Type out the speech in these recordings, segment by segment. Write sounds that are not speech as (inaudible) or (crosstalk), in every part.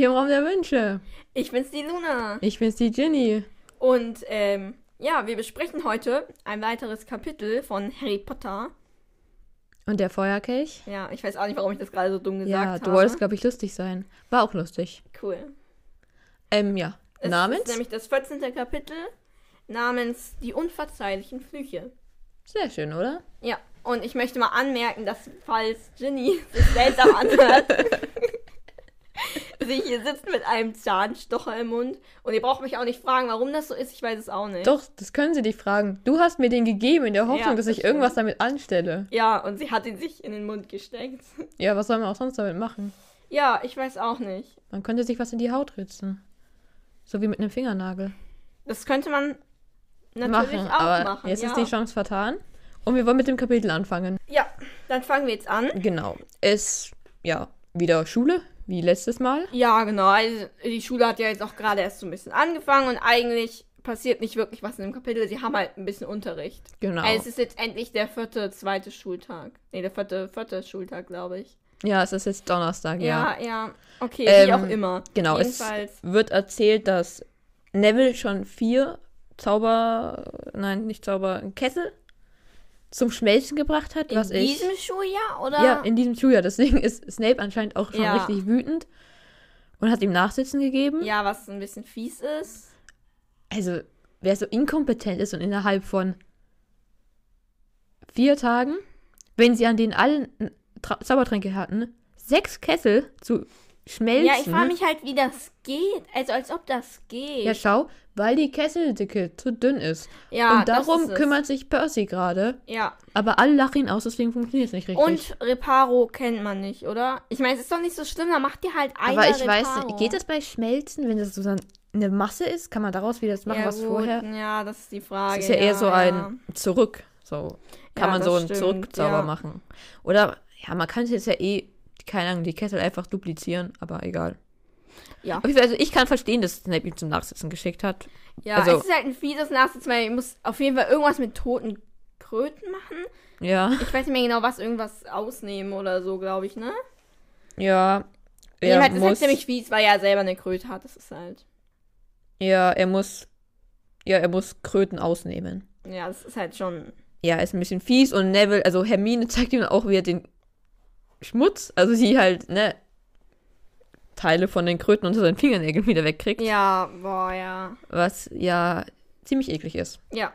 hier im Raum der Wünsche. Ich bin's die Luna. Ich bin's die Ginny. Und ähm, ja, wir besprechen heute ein weiteres Kapitel von Harry Potter. Und der Feuerkelch? Ja, ich weiß auch nicht, warum ich das gerade so dumm gesagt Ja, habe. du wolltest, glaube ich, lustig sein. War auch lustig. Cool. Ähm, ja. Es Namens? ist nämlich das 14. Kapitel namens Die unverzeihlichen Flüche. Sehr schön, oder? Ja, und ich möchte mal anmerken, dass falls Ginny sich seltsam anhört, (laughs) sie hier sitzt mit einem Zahnstocher im Mund. Und ihr braucht mich auch nicht fragen, warum das so ist, ich weiß es auch nicht. Doch, das können sie dich fragen. Du hast mir den gegeben in der Hoffnung, Ja, dass das ich irgendwas damit anstelle. Ja, und sie hat ihn sich in den Mund gesteckt. Ja, was soll man auch sonst damit machen? Ja, ich weiß auch nicht. Man könnte sich was in die Haut ritzen. So wie mit einem Fingernagel. Das könnte man natürlich machen, auch aber machen. jetzt ja. ist die Chance vertan. Und wir wollen mit dem Kapitel anfangen. ja, dann fangen wir jetzt an. Genau. Es, ja, wieder Schule, wie letztes Mal. Ja, genau. Also die Schule hat ja jetzt auch gerade erst so ein bisschen angefangen und eigentlich passiert nicht wirklich was in dem Kapitel. Sie haben halt ein bisschen Unterricht. Genau. Also es ist jetzt endlich der vierte, zweite Schultag. Nee, der vierte, vierte Schultag, glaube ich. Ja, es ist jetzt Donnerstag, ja. Ja, ja. Okay, Ähm, wie auch immer. Genau, es Jedenfalls. wird erzählt, dass Neville schon vier Zauber, nein, nicht Zauber, Kessel zum Schmelzen gebracht hat, In was ich. diesem Schuljahr, oder? Ja, in diesem Schuljahr. Deswegen ist Snape anscheinend auch schon Ja. richtig wütend und hat ihm Nachsitzen gegeben. ja, was ein bisschen fies ist. Also, wer so inkompetent ist und innerhalb von vier Tagen, wenn sie an denen allen Tra Zaubertränke hatten, sechs Kessel zu schmelzen. Ja, ich frage mich halt, wie das geht. Also als ob das geht. Ja, schau, weil die Kesseldicke zu dünn ist. Ja, und darum es. kümmert sich Percy gerade. Ja. Aber alle lachen ihn aus, deswegen funktioniert es nicht richtig. Und Reparo kennt man nicht, oder? Ich meine, es ist doch nicht so schlimm, da macht ihr halt einer aber ich weiß Reparo. nicht, geht das bei Schmelzen, wenn das so dann eine Masse ist? Kann man daraus wieder das machen, ja, was gut, vorher? Ja, das ist die Frage. Das ist ja eher so ein Zurück. So kann Ja, man so einen stimmt, Zurückzauber ja. machen. Oder, ja, man könnte jetzt ja eh, keine Ahnung, die Kessel einfach duplizieren, aber egal. Ja. Also ich kann verstehen, dass Snape ihn zum Nachsitzen geschickt hat. Ja, also- es ist halt ein fieses Nachsitzen, weil ich muss auf jeden Fall irgendwas mit toten Kröten machen. Ja, Ich weiß nicht mehr genau, was, irgendwas ausnehmen oder so, glaube ich, ne? ja. Er Jedenfalls ist halt muss, ziemlich fies, weil er selber eine Kröte hat. Das ist halt. ja, er muss, ja, er muss Kröten ausnehmen. Ja, das ist halt schon. Ja, ist ein bisschen fies und Neville, also Hermine zeigt ihm auch wieder den Schmutz, also sie halt, ne, Teile von den Kröten unter seinen Fingernägeln wieder wegkriegt, Ja, boah, ja. was ja ziemlich eklig ist. Ja.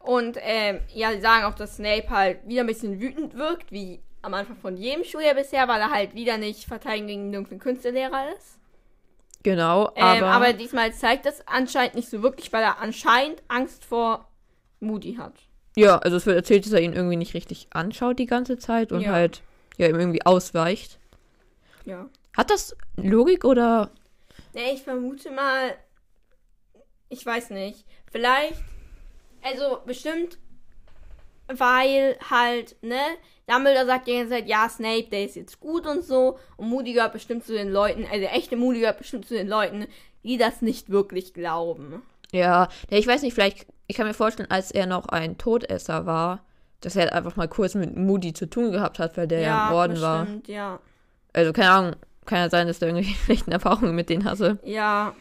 Und, ähm, ja, sie sagen auch, dass Snape halt wieder ein bisschen wütend wirkt, wie am Anfang von jedem Schuljahr bisher, weil er halt wieder nicht verteidigen gegen den dunklen Künstelehrer ist. Genau, Ähm, aber, aber diesmal zeigt das anscheinend nicht so wirklich, weil er anscheinend Angst vor Moody hat. ja, also es wird erzählt, dass er ihn irgendwie nicht richtig anschaut die ganze Zeit und Ja. halt ja ihm irgendwie ausweicht. Ja. Hat das Logik oder Nee, ich vermute mal, ich weiß nicht. Vielleicht, also bestimmt, weil halt, ne, Dumbledore sagt die ganze Zeit, ja, Snape, der ist jetzt gut und so. Und Moody gehört bestimmt zu den Leuten, also der echte Moody gehört bestimmt zu den Leuten, die das nicht wirklich glauben. ja, ja, ich weiß nicht, vielleicht ich kann mir vorstellen, als er noch ein Todesser war, dass er einfach mal kurz mit Moody zu tun gehabt hat, weil der ja, im Orden war. bestimmt, ja. Also keine Ahnung, kann ja sein, dass der irgendwelche (laughs) schlechten Erfahrungen mit denen hatte. Ja,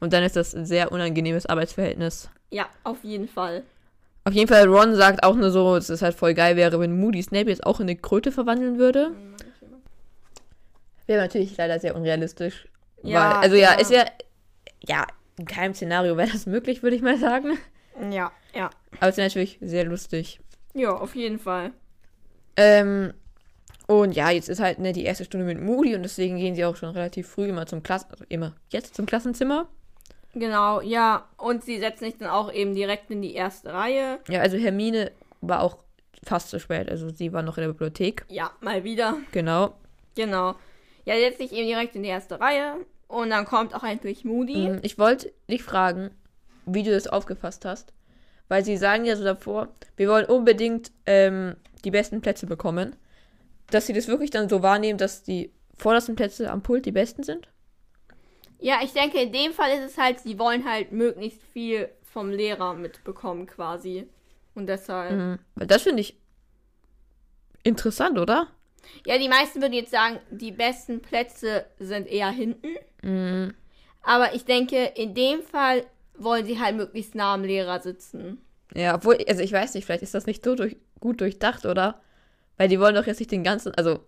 Und dann ist das ein sehr unangenehmes Arbeitsverhältnis. ja, auf jeden Fall. Auf jeden Fall, Ron sagt auch nur so, dass es halt voll geil wäre, wenn Moody Snape jetzt auch in eine Kröte verwandeln würde. Wäre natürlich leider sehr unrealistisch. Ja, weil, also ja, ja. es wäre, ja, in keinem Szenario wäre das möglich, würde ich mal sagen. Ja, ja. Aber es wäre natürlich sehr lustig. Ja, auf jeden Fall. Ähm, und ja, jetzt ist halt ne, die erste Stunde mit Moody und deswegen gehen sie auch schon relativ früh immer zum Klassen, also immer jetzt zum Klassenzimmer. Genau, ja. Und sie setzen sich dann auch eben direkt in die erste Reihe. Ja, also Hermine war auch fast zu spät, also sie war noch in der Bibliothek. Ja, mal wieder. Genau. Genau. Ja, setzt sich eben direkt in die erste Reihe. Und dann kommt auch endlich Moody. Mm, Ich wollte dich fragen, wie du das aufgefasst hast. Weil sie sagen ja so davor, wir wollen unbedingt ähm, die besten Plätze bekommen. Dass sie das wirklich dann so wahrnehmen, dass die vordersten Plätze am Pult die besten sind? Ja, ich denke, in dem Fall ist es halt, sie wollen halt möglichst viel vom Lehrer mitbekommen quasi. Und deshalb. Mhm. Weil das finde ich interessant, oder? Ja, die meisten würden jetzt sagen, die besten Plätze sind eher hinten. Mhm. Aber ich denke, in dem Fall wollen sie halt möglichst nah am Lehrer sitzen. Ja, obwohl, also ich weiß nicht, vielleicht ist das nicht so durch, gut durchdacht, oder? Weil die wollen doch jetzt nicht den ganzen, also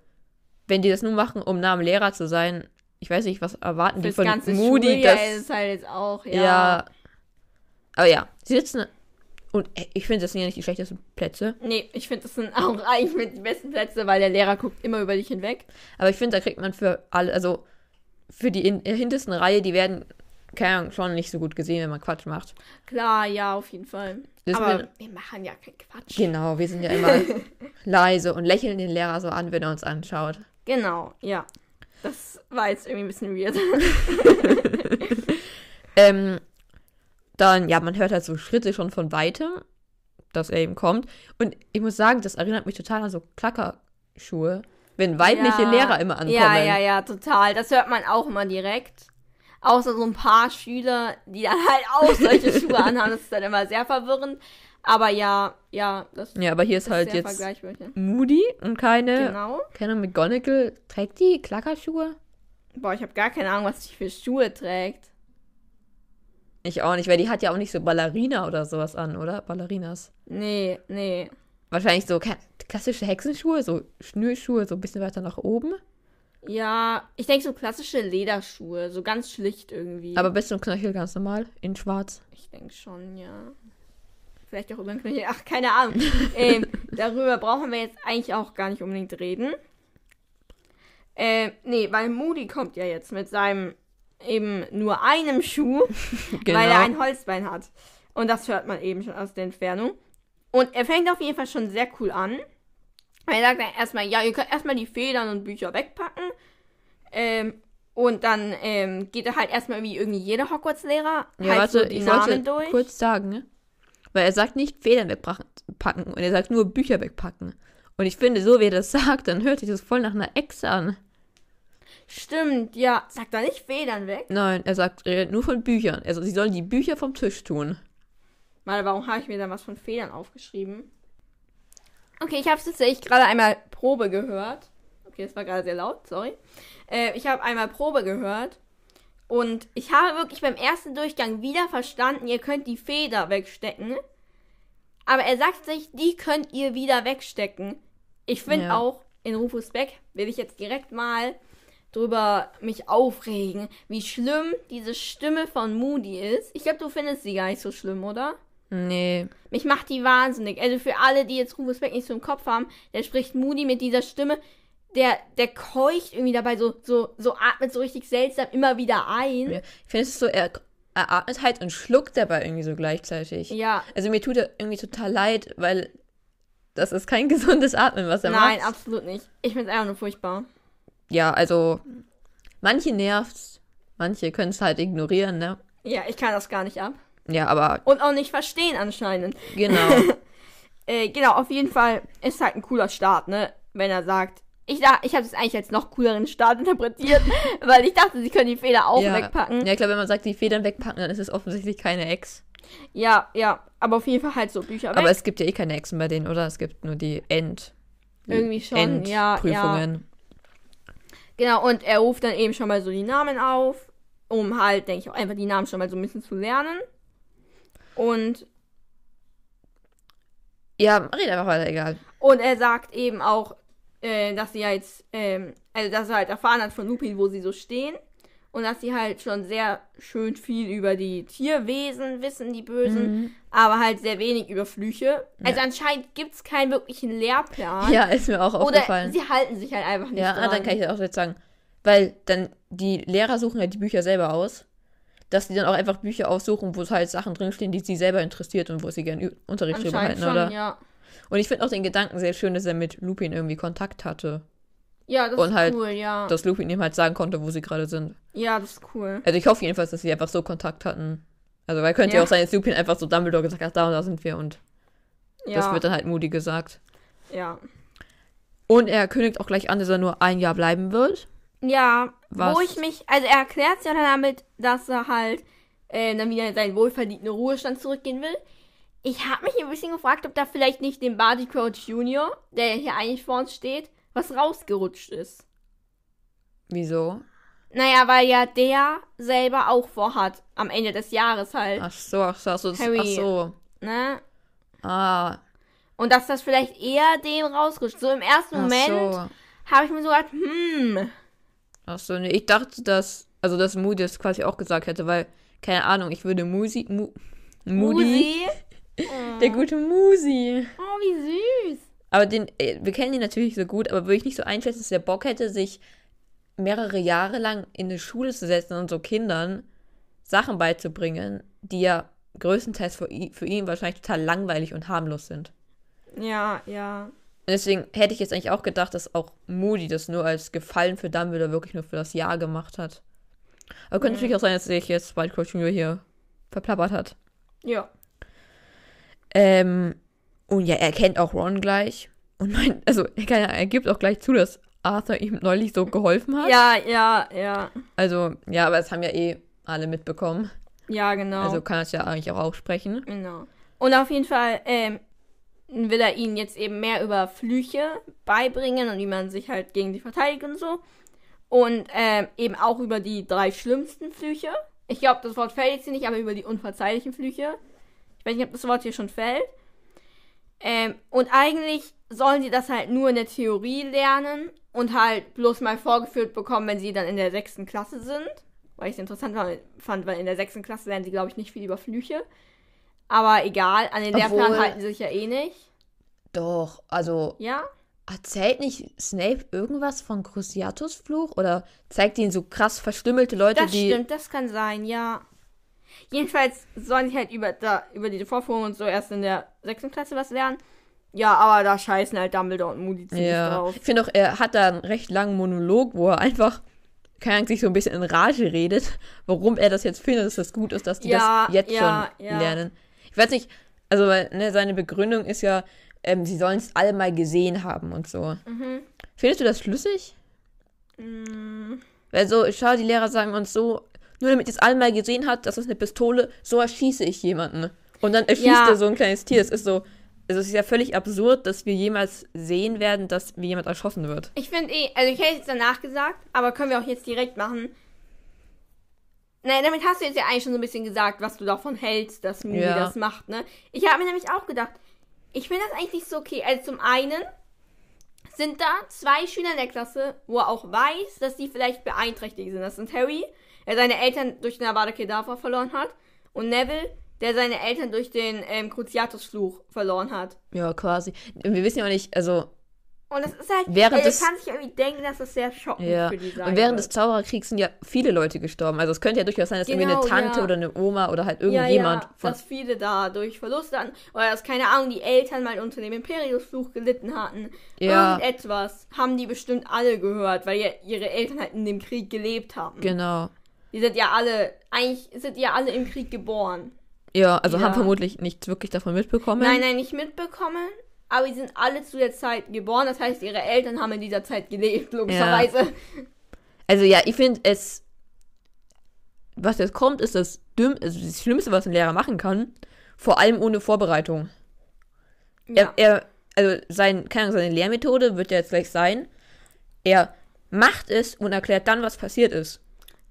wenn die das nur machen, um nah am Lehrer zu sein, ich weiß nicht, was erwarten die Fürs von ganze Moody, Schuljahr dass, ist halt jetzt auch, ja. ja. Aber ja, sie sitzen und äh, ich finde, das sind ja nicht die schlechtesten Plätze, Nee, ich finde, das sind auch (laughs) eigentlich mit die besten Plätze, weil der Lehrer guckt immer über dich hinweg. aber ich finde, da kriegt man für alle, also für die in, hintersten Reihe, die werden, keine Ahnung, schon nicht so gut gesehen, wenn man Quatsch macht. Klar, ja, auf jeden Fall. Das Aber mit- wir machen ja keinen Quatsch. Genau, wir sind ja immer (laughs) leise und lächeln den Lehrer so an, wenn er uns anschaut. Genau, ja. Das war jetzt irgendwie ein bisschen weird. (laughs) Ähm, dann, ja, man hört halt so Schritte schon von weitem, dass er eben kommt. Und ich muss sagen, das erinnert mich total an so Klackerschuhe, wenn weibliche Ja. Lehrer immer ankommen. Ja, ja, ja, total. Das hört man auch immer direkt. Außer so ein paar Schüler, die dann halt auch (laughs) solche Schuhe anhaben. Das ist dann immer sehr verwirrend. Aber ja, ja, das Ja, aber hier ist ist halt jetzt. Moody und keine, Genau. keine McGonagall. Trägt die Klackerschuhe? Boah, ich habe gar keine Ahnung, was die für Schuhe trägt. Ich auch nicht, weil die hat ja auch nicht so Ballerina oder sowas an, oder? Ballerinas. Nee, nee. Wahrscheinlich so klassische Hexenschuhe, so Schnürschuhe, so ein bisschen weiter nach oben. Ja, ich denke so klassische Lederschuhe, so ganz schlicht irgendwie. Aber bis zum Knöchel ganz normal, in schwarz. ich denke schon, ja. Vielleicht auch über den Knöchel. Ach, keine Ahnung. (laughs) ähm, darüber brauchen wir jetzt eigentlich auch gar nicht unbedingt reden. Ähm, nee, weil Moody kommt ja jetzt mit seinem eben nur einem Schuh, Genau. (laughs) weil er ein Holzbein hat. Und das hört man eben schon aus der Entfernung. Und er fängt auf jeden Fall schon sehr cool an. Er sagt dann erstmal, ja, ihr könnt erstmal die Federn und Bücher wegpacken. Ähm, und dann ähm, geht er halt erstmal wie irgendwie jeder Hogwarts-Lehrer Ja, halt warte, so die ich Namen wollte durch. kurz sagen, ne? Weil er sagt nicht Federn wegpacken packen, und er sagt nur Bücher wegpacken. Und ich finde, so wie er das sagt, dann hört sich das voll nach einer Ex an. Stimmt, ja. Sagt er nicht Federn weg? Nein, er sagt er redet nur von Büchern. Also sie sollen die Bücher vom Tisch tun. Mal, warum habe ich mir da was von Federn aufgeschrieben? Okay, ich habe es tatsächlich gerade einmal Probe gehört. Okay, das war gerade sehr laut, sorry. Äh, ich habe einmal Probe gehört. Und ich habe wirklich beim ersten Durchgang wieder verstanden, ihr könnt die Feder wegstecken. Aber er sagt sich, die könnt ihr wieder wegstecken. Ich finde Ja. auch, in Rufus Beck will ich jetzt direkt mal drüber mich aufregen, wie schlimm diese Stimme von Moody ist. Ich glaube, du findest sie gar nicht so schlimm, oder? Nee. Mich macht die wahnsinnig. Also für alle, die jetzt Rufus Beck nicht so im Kopf haben, der spricht Moody mit dieser Stimme. Der, der keucht irgendwie dabei so, so, so atmet so richtig seltsam immer wieder ein. Ja. Ich finde es so, er, er atmet halt und schluckt dabei irgendwie so gleichzeitig. Ja, Also mir tut er irgendwie total leid, weil das ist kein (laughs) gesundes Atmen, was er nein, macht. absolut nicht. Ich finde es einfach nur furchtbar. Ja, also manche nervt's, manche können es halt ignorieren, ne? Ja, ich kann das gar nicht ab. Ja, aber Und auch nicht verstehen anscheinend. genau. (laughs) Äh, genau, auf jeden Fall ist halt ein cooler Start, ne? Wenn er sagt, ich, da- ich habe es eigentlich als noch cooleren Start interpretiert, (laughs) weil ich dachte, sie können die Feder auch ja. wegpacken. Ja, ich glaube, wenn man sagt, die Federn wegpacken, dann ist es offensichtlich keine Ex. Ja, ja, aber auf jeden Fall halt so Bücher weg. Aber es gibt ja eh keine Exen bei denen, oder? Es gibt nur die End. Irgendwie schon, ja, Endprüfungen. Genau, und er ruft dann eben schon mal so die Namen auf, um halt, denke ich, auch einfach die Namen schon mal so ein bisschen zu lernen. Und, Ja, red einfach weiter, egal. und er sagt eben auch, äh, dass sie ja jetzt, ähm, also dass er halt erfahren hat von Lupin, wo sie so stehen. Und dass sie halt schon sehr schön viel über die Tierwesen wissen, die Bösen, Mhm. aber halt sehr wenig über Flüche. Also anscheinend gibt es keinen wirklichen Lehrplan. Ja, ist mir auch Oder aufgefallen. sie halten sich halt einfach nicht Ja, dran. ah, dann kann ich das auch jetzt sagen. Weil dann die Lehrer suchen ja die Bücher selber aus. Dass die dann auch einfach Bücher aussuchen, wo halt Sachen drinstehen, die sie selber interessiert und wo sie gerne Unterricht drüber halten, schon, oder? ja. Und ich finde auch den Gedanken sehr schön, dass er mit Lupin irgendwie Kontakt hatte. Ja, das Und ist halt cool, ja. Dass Lupin ihm halt sagen konnte, wo sie gerade sind. ja, das ist cool. Also ich hoffe jedenfalls, dass sie einfach so Kontakt hatten. Also weil könnte ja Ja. auch sein, dass Lupin einfach so Dumbledore gesagt hat, da und da sind wir und Ja, das wird dann halt Moody gesagt. ja. Und er kündigt auch gleich an, dass er nur ein Jahr bleiben wird. Ja, Was? wo ich mich, also er erklärt es ja dann damit, dass er halt äh, dann wieder in seinen wohlverdienten Ruhestand zurückgehen will. Ich habe mich ein bisschen gefragt, ob da vielleicht nicht dem Barty Crouch Junior, der hier eigentlich vor uns steht, was rausgerutscht ist. Wieso? Naja, weil ja der selber auch vorhat, am Ende des Jahres halt, Ach so, ach so, ach so. Harry. Ach so. ne? Ah, Und dass das vielleicht eher den rausrutscht. So im ersten ach Moment so. habe ich mir so gedacht, hm, Ach so, nee, ich dachte, dass, also dass Moody das quasi auch gesagt hätte, weil, keine Ahnung, ich würde Musi, Mu, Moody, Musi. (laughs) der gute Musi. Oh, wie süß. Aber den, äh, wir kennen ihn natürlich so gut, aber würde ich nicht so einschätzen, dass der Bock hätte, sich mehrere Jahre lang in eine Schule zu setzen und so Kindern Sachen beizubringen, die ja größtenteils für ihn, für ihn wahrscheinlich total langweilig und harmlos sind. Ja, ja. Und deswegen hätte ich jetzt eigentlich auch gedacht, dass auch Moody das nur als Gefallen für Dumbledore wirklich nur für das Jahr gemacht hat. Aber könnte Ja. natürlich auch sein, dass sich jetzt Wildcrow Junior hier verplappert hat. Ja. Ähm, und ja, er kennt auch Ron gleich. Und mein, also er, kann, er gibt auch gleich zu, dass Arthur ihm neulich so geholfen hat. Ja, ja, ja. Also, ja, aber das haben ja eh alle mitbekommen. Ja, genau. Also kann es ja eigentlich auch aussprechen. Genau. Und auf jeden Fall ähm, will er ihnen jetzt eben mehr über Flüche beibringen und wie man sich halt gegen die verteidigt und so. Und ähm, eben auch über die drei schlimmsten Flüche. Ich glaube, das Wort fällt jetzt hier nicht, aber über die unverzeihlichen Flüche. Ich weiß nicht, ob das Wort hier schon fällt. Ähm, und eigentlich sollen sie das halt nur in der Theorie lernen und halt bloß mal vorgeführt bekommen, wenn sie dann in der sechsten Klasse sind. Weil ich es interessant fand, weil in der sechsten Klasse lernen sie, glaube ich, nicht viel über Flüche. Aber egal, an den Obwohl- Lehrplan halten sie sich ja eh nicht. Doch, also Ja? erzählt nicht Snape irgendwas von Cruciatus Fluch? Oder zeigt ihnen so krass verstümmelte Leute, Das die. stimmt, das kann sein, ja. Jedenfalls sollen sie halt über, da, über diese Vorführung und so erst in der sechsten Klasse was lernen. Ja, aber da scheißen halt Dumbledore und Moody ziemlich Ja. drauf. Ich finde auch, er hat da einen recht langen Monolog, wo er einfach keine sich so ein bisschen in Rage redet, warum er das jetzt findet, dass das gut ist, dass die Ja, das jetzt ja, schon ja. lernen. Ich weiß nicht, also ne, seine Begründung ist ja, ähm, sie sollen es alle mal gesehen haben und so. Mhm. Findest du das schlüssig? Weil so, schau, die Lehrer sagen uns so, nur damit ihr es alle mal gesehen hat, das ist eine Pistole, so erschieße ich jemanden. Und dann erschießt Ja. er so ein kleines Tier. Es ist so, also es ist ja völlig absurd, dass wir jemals sehen werden, dass wie jemand erschossen wird. Ich finde eh, also ich hätte es danach gesagt, aber können wir auch jetzt direkt machen. Nein, damit hast du jetzt ja eigentlich schon so ein bisschen gesagt, was du davon hältst, dass Moody Ja. das macht, ne? Ich habe mir nämlich auch gedacht, ich finde das eigentlich nicht so okay. Also zum einen sind da zwei Schüler in der Klasse, wo er auch weiß, dass die vielleicht beeinträchtigt sind. Das sind Harry, der seine Eltern durch den Avada Kedavra verloren hat, und Neville, der seine Eltern durch den ähm, Cruciatus-Fluch verloren hat. Ja, quasi. Wir wissen ja auch nicht, also Und das ist halt, Während des- ich kann sich irgendwie denken, dass das sehr schockend Ja, für die sein und während wird. des Zaubererkriegs sind ja viele Leute gestorben. Also es könnte ja durchaus sein, dass irgendwie Genau, eine Tante ja. oder eine Oma oder halt ja, irgendjemand ja, von. dass viele da durch Verluste an, oder dass, keine Ahnung, die Eltern mal unter dem Imperiusfluch gelitten hatten. Ja. Irgendetwas haben die bestimmt alle gehört, weil ja ihre Eltern halt in dem Krieg gelebt haben. Genau. Die sind ja alle, eigentlich sind ja alle im Krieg geboren. Ja, also Ja. haben vermutlich nichts wirklich davon mitbekommen. Nein, nein, nicht mitbekommen, aber die sind alle zu der Zeit geboren. Das heißt, ihre Eltern haben in dieser Zeit gelebt, logischerweise. Also ja, ich finde es. Was jetzt kommt, ist das dümm, also das Schlimmste, was ein Lehrer machen kann. Vor allem ohne Vorbereitung. Ja. Er, er, also sein, keine Ahnung, seine Lehrmethode wird ja jetzt gleich sein. Er macht es und erklärt dann, was passiert ist.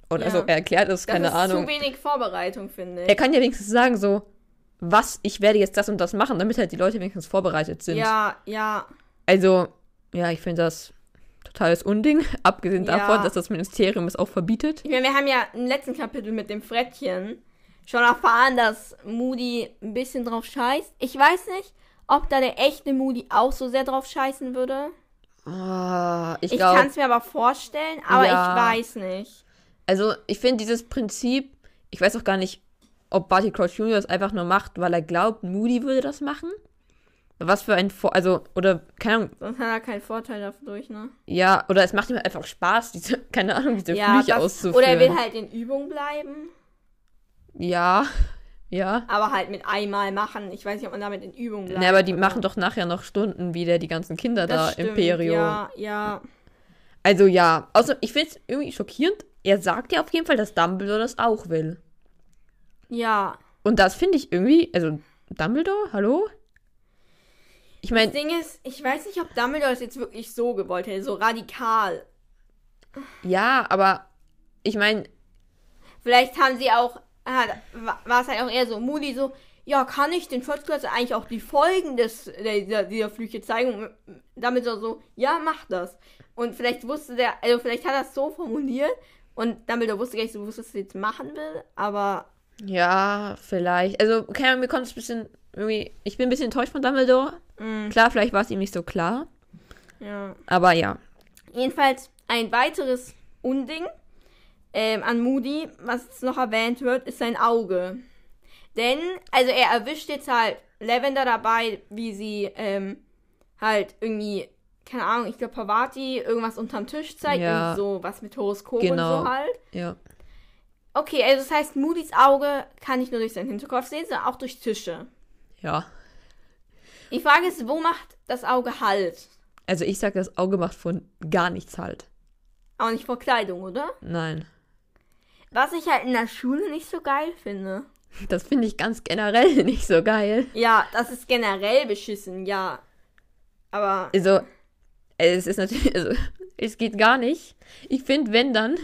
Und Ja. also er erklärt es, das keine ist Ahnung. zu wenig Vorbereitung, finde ich. Er kann ja wenigstens sagen, so, was, ich werde jetzt das und das machen, damit halt die Leute wenigstens vorbereitet sind. Ja, ja. Also, ja, ich finde das totales Unding, (laughs) abgesehen Ja. davon, dass das Ministerium es auch verbietet. Ich meine, wir haben ja im letzten Kapitel mit dem Frettchen schon erfahren, dass Moody ein bisschen drauf scheißt. Ich weiß nicht, ob da der echte Moody auch so sehr drauf scheißen würde. Ah, ich Ich, kann es mir aber vorstellen, aber Ja. ich weiß nicht. also ich finde dieses Prinzip, ich weiß auch gar nicht, ob Barty Crouch Jr. das einfach nur macht, weil er glaubt, Moody würde das machen. Was für ein Vor also oder keine Ahnung, Sonst hat er keinen Vorteil dadurch, ne? ja, oder es macht ihm halt einfach Spaß, (laughs) diese keine Ahnung, diese ja, Flüche das, auszuführen. oder er will halt in Übung bleiben, ja, (laughs) ja. aber halt mit einmal machen. Ich weiß nicht, ob man damit in Übung bleibt. Ne, aber die oder- machen doch nachher noch Stunden wieder die ganzen Kinder das da, stimmt, Imperium. Ja, ja. Also ja, außer ich finde es irgendwie schockierend. Er sagt ja auf jeden Fall, dass Dumbledore das auch will. Ja. Und das finde ich irgendwie, also Dumbledore, hallo? Ich Das meine, Ding ist, ich weiß nicht, ob Dumbledore das jetzt wirklich so gewollt hätte, so radikal. ja, aber ich meine, Vielleicht haben sie auch, war es halt auch eher so Moody so, ja, kann ich den Class eigentlich auch die Folgen des, dieser, dieser Flüche zeigen? Und damit so, so, ja, mach das. Und vielleicht wusste der, also vielleicht hat er es so formuliert und Dumbledore wusste gar nicht so, was er jetzt machen will, aber ja, vielleicht. Also, keine Ahnung, mir kommt es ein bisschen irgendwie. Ich bin ein bisschen enttäuscht von Dumbledore. mh, Klar, vielleicht war es ihm nicht so klar. ja. Aber ja. Jedenfalls ein weiteres Unding ähm, an Moody, was jetzt noch erwähnt wird, ist sein Auge. Denn, also er erwischt jetzt halt Lavender dabei, wie sie ähm, halt irgendwie, keine Ahnung, ich glaube Pavati irgendwas unterm Tisch zeigt, Ja. irgendwie so was mit Horoskop Genau. und so halt. Ja. Okay, also das heißt, Moody's Auge kann nicht nur durch seinen Hinterkopf sehen, sondern auch durch Tische. Ja. Die Frage ist, wo macht das Auge Halt? Also, ich sag, das Auge macht von gar nichts halt. Auch nicht vor Kleidung, oder? Nein. Was ich halt in der Schule nicht so geil finde. Das finde ich ganz generell (laughs) nicht so geil. Ja, das ist generell beschissen, ja. Aber Also, es ist natürlich, also, (laughs) es geht gar nicht. Ich finde, wenn dann,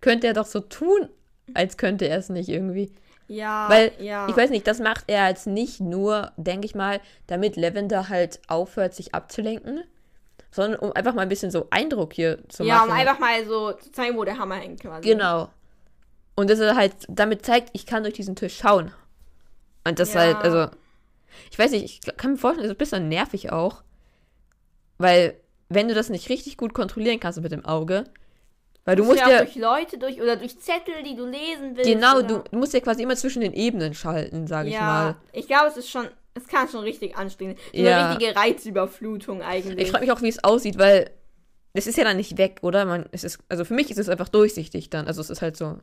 könnte er doch so tun, als könnte er es nicht irgendwie. ja, Weil, ja. ich weiß nicht, das macht er jetzt nicht nur, denke ich mal, damit Lavender halt aufhört, sich abzulenken, sondern um einfach mal ein bisschen so Eindruck hier zu ja, machen. um einfach mal so zu zeigen, wo der Hammer hängt quasi. Genau. Und dass er halt damit zeigt, ich kann durch diesen Tisch schauen. Und das Ja. halt, also, ich weiß nicht, ich kann mir vorstellen, das ist ein bisschen nervig auch. Weil, wenn du das nicht richtig gut kontrollieren kannst mit dem Auge, weil du Musst ja ja, durch Leute durch oder durch Zettel, die du lesen willst. genau, du, du musst ja quasi immer zwischen den Ebenen schalten, sage ich Ja, mal. ich glaube, es ist schon, es kann schon richtig anstrengend. So Ja. eine richtige Reizüberflutung eigentlich. Ich frage mich auch, wie es aussieht, weil es ist ja dann nicht weg, oder? Man, es ist, also für mich ist es einfach durchsichtig dann. Also es ist halt so,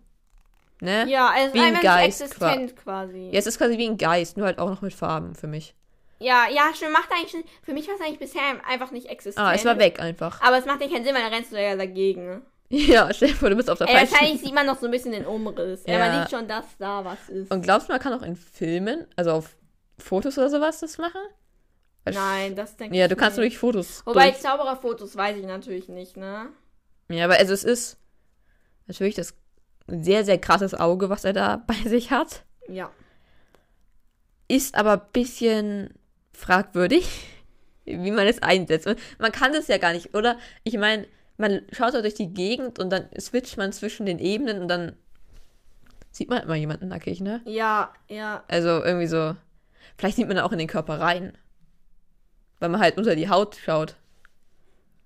ne? ja, es ist wie ein einfach Geist existent quasi. Ja, es ist quasi wie ein Geist, nur halt auch noch mit Farben für mich. Ja, ja, schon macht eigentlich schon, für mich war es eigentlich bisher einfach nicht existent. Ah, es war weg einfach. Aber es macht ja keinen Sinn, weil da rennst du ja dagegen. (laughs) Ja, stell dir vor, du bist auf der Ey, falschen wahrscheinlich sieht man noch so ein bisschen den Umriss. Ja. Ja. man sieht schon, dass da was ist. Und glaubst du, man kann auch in Filmen, also auf Fotos oder sowas, das machen? Weil- Nein, das denke Ja, ich du kannst nur nicht. durch Fotos. Wobei durch. Zaubererfotos weiß ich natürlich nicht, ne? Ja, aber also es ist natürlich das sehr, sehr krasses Auge, was er da (laughs) bei sich hat. Ja. Ist aber ein bisschen fragwürdig, (laughs) wie man es einsetzt. Man- Man kann das ja gar nicht, oder? Ich meine, man schaut da durch die Gegend und dann switcht man zwischen den Ebenen und dann sieht man immer jemanden nackig, ne? Ja, ja. Also irgendwie so. Vielleicht sieht man da auch in den Körper rein. Weil man halt unter die Haut schaut.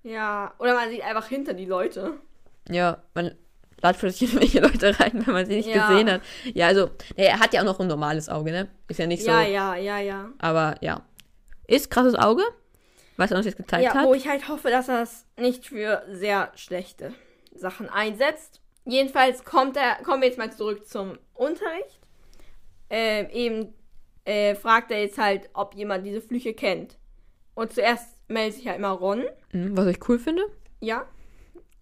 Ja. Oder man sieht einfach hinter die Leute. Ja, man ladet plötzlich irgendwelche (laughs) Leute rein, wenn man sie nicht Ja. gesehen hat. Ja, also, er hat ja auch noch ein normales Auge, ne? Ist ja nicht so. Ja, ja, ja, ja. Aber ja. Ist krasses Auge, was er uns jetzt gezeigt Ja, hat. wo ich halt hoffe, dass er es nicht für sehr schlechte Sachen einsetzt. Jedenfalls kommt er, kommen wir jetzt mal zurück zum Unterricht. Ähm, eben äh, fragt er jetzt halt, ob jemand diese Flüche kennt. Und zuerst meldet sich halt immer Ron. Mhm, was ich cool finde. Ja,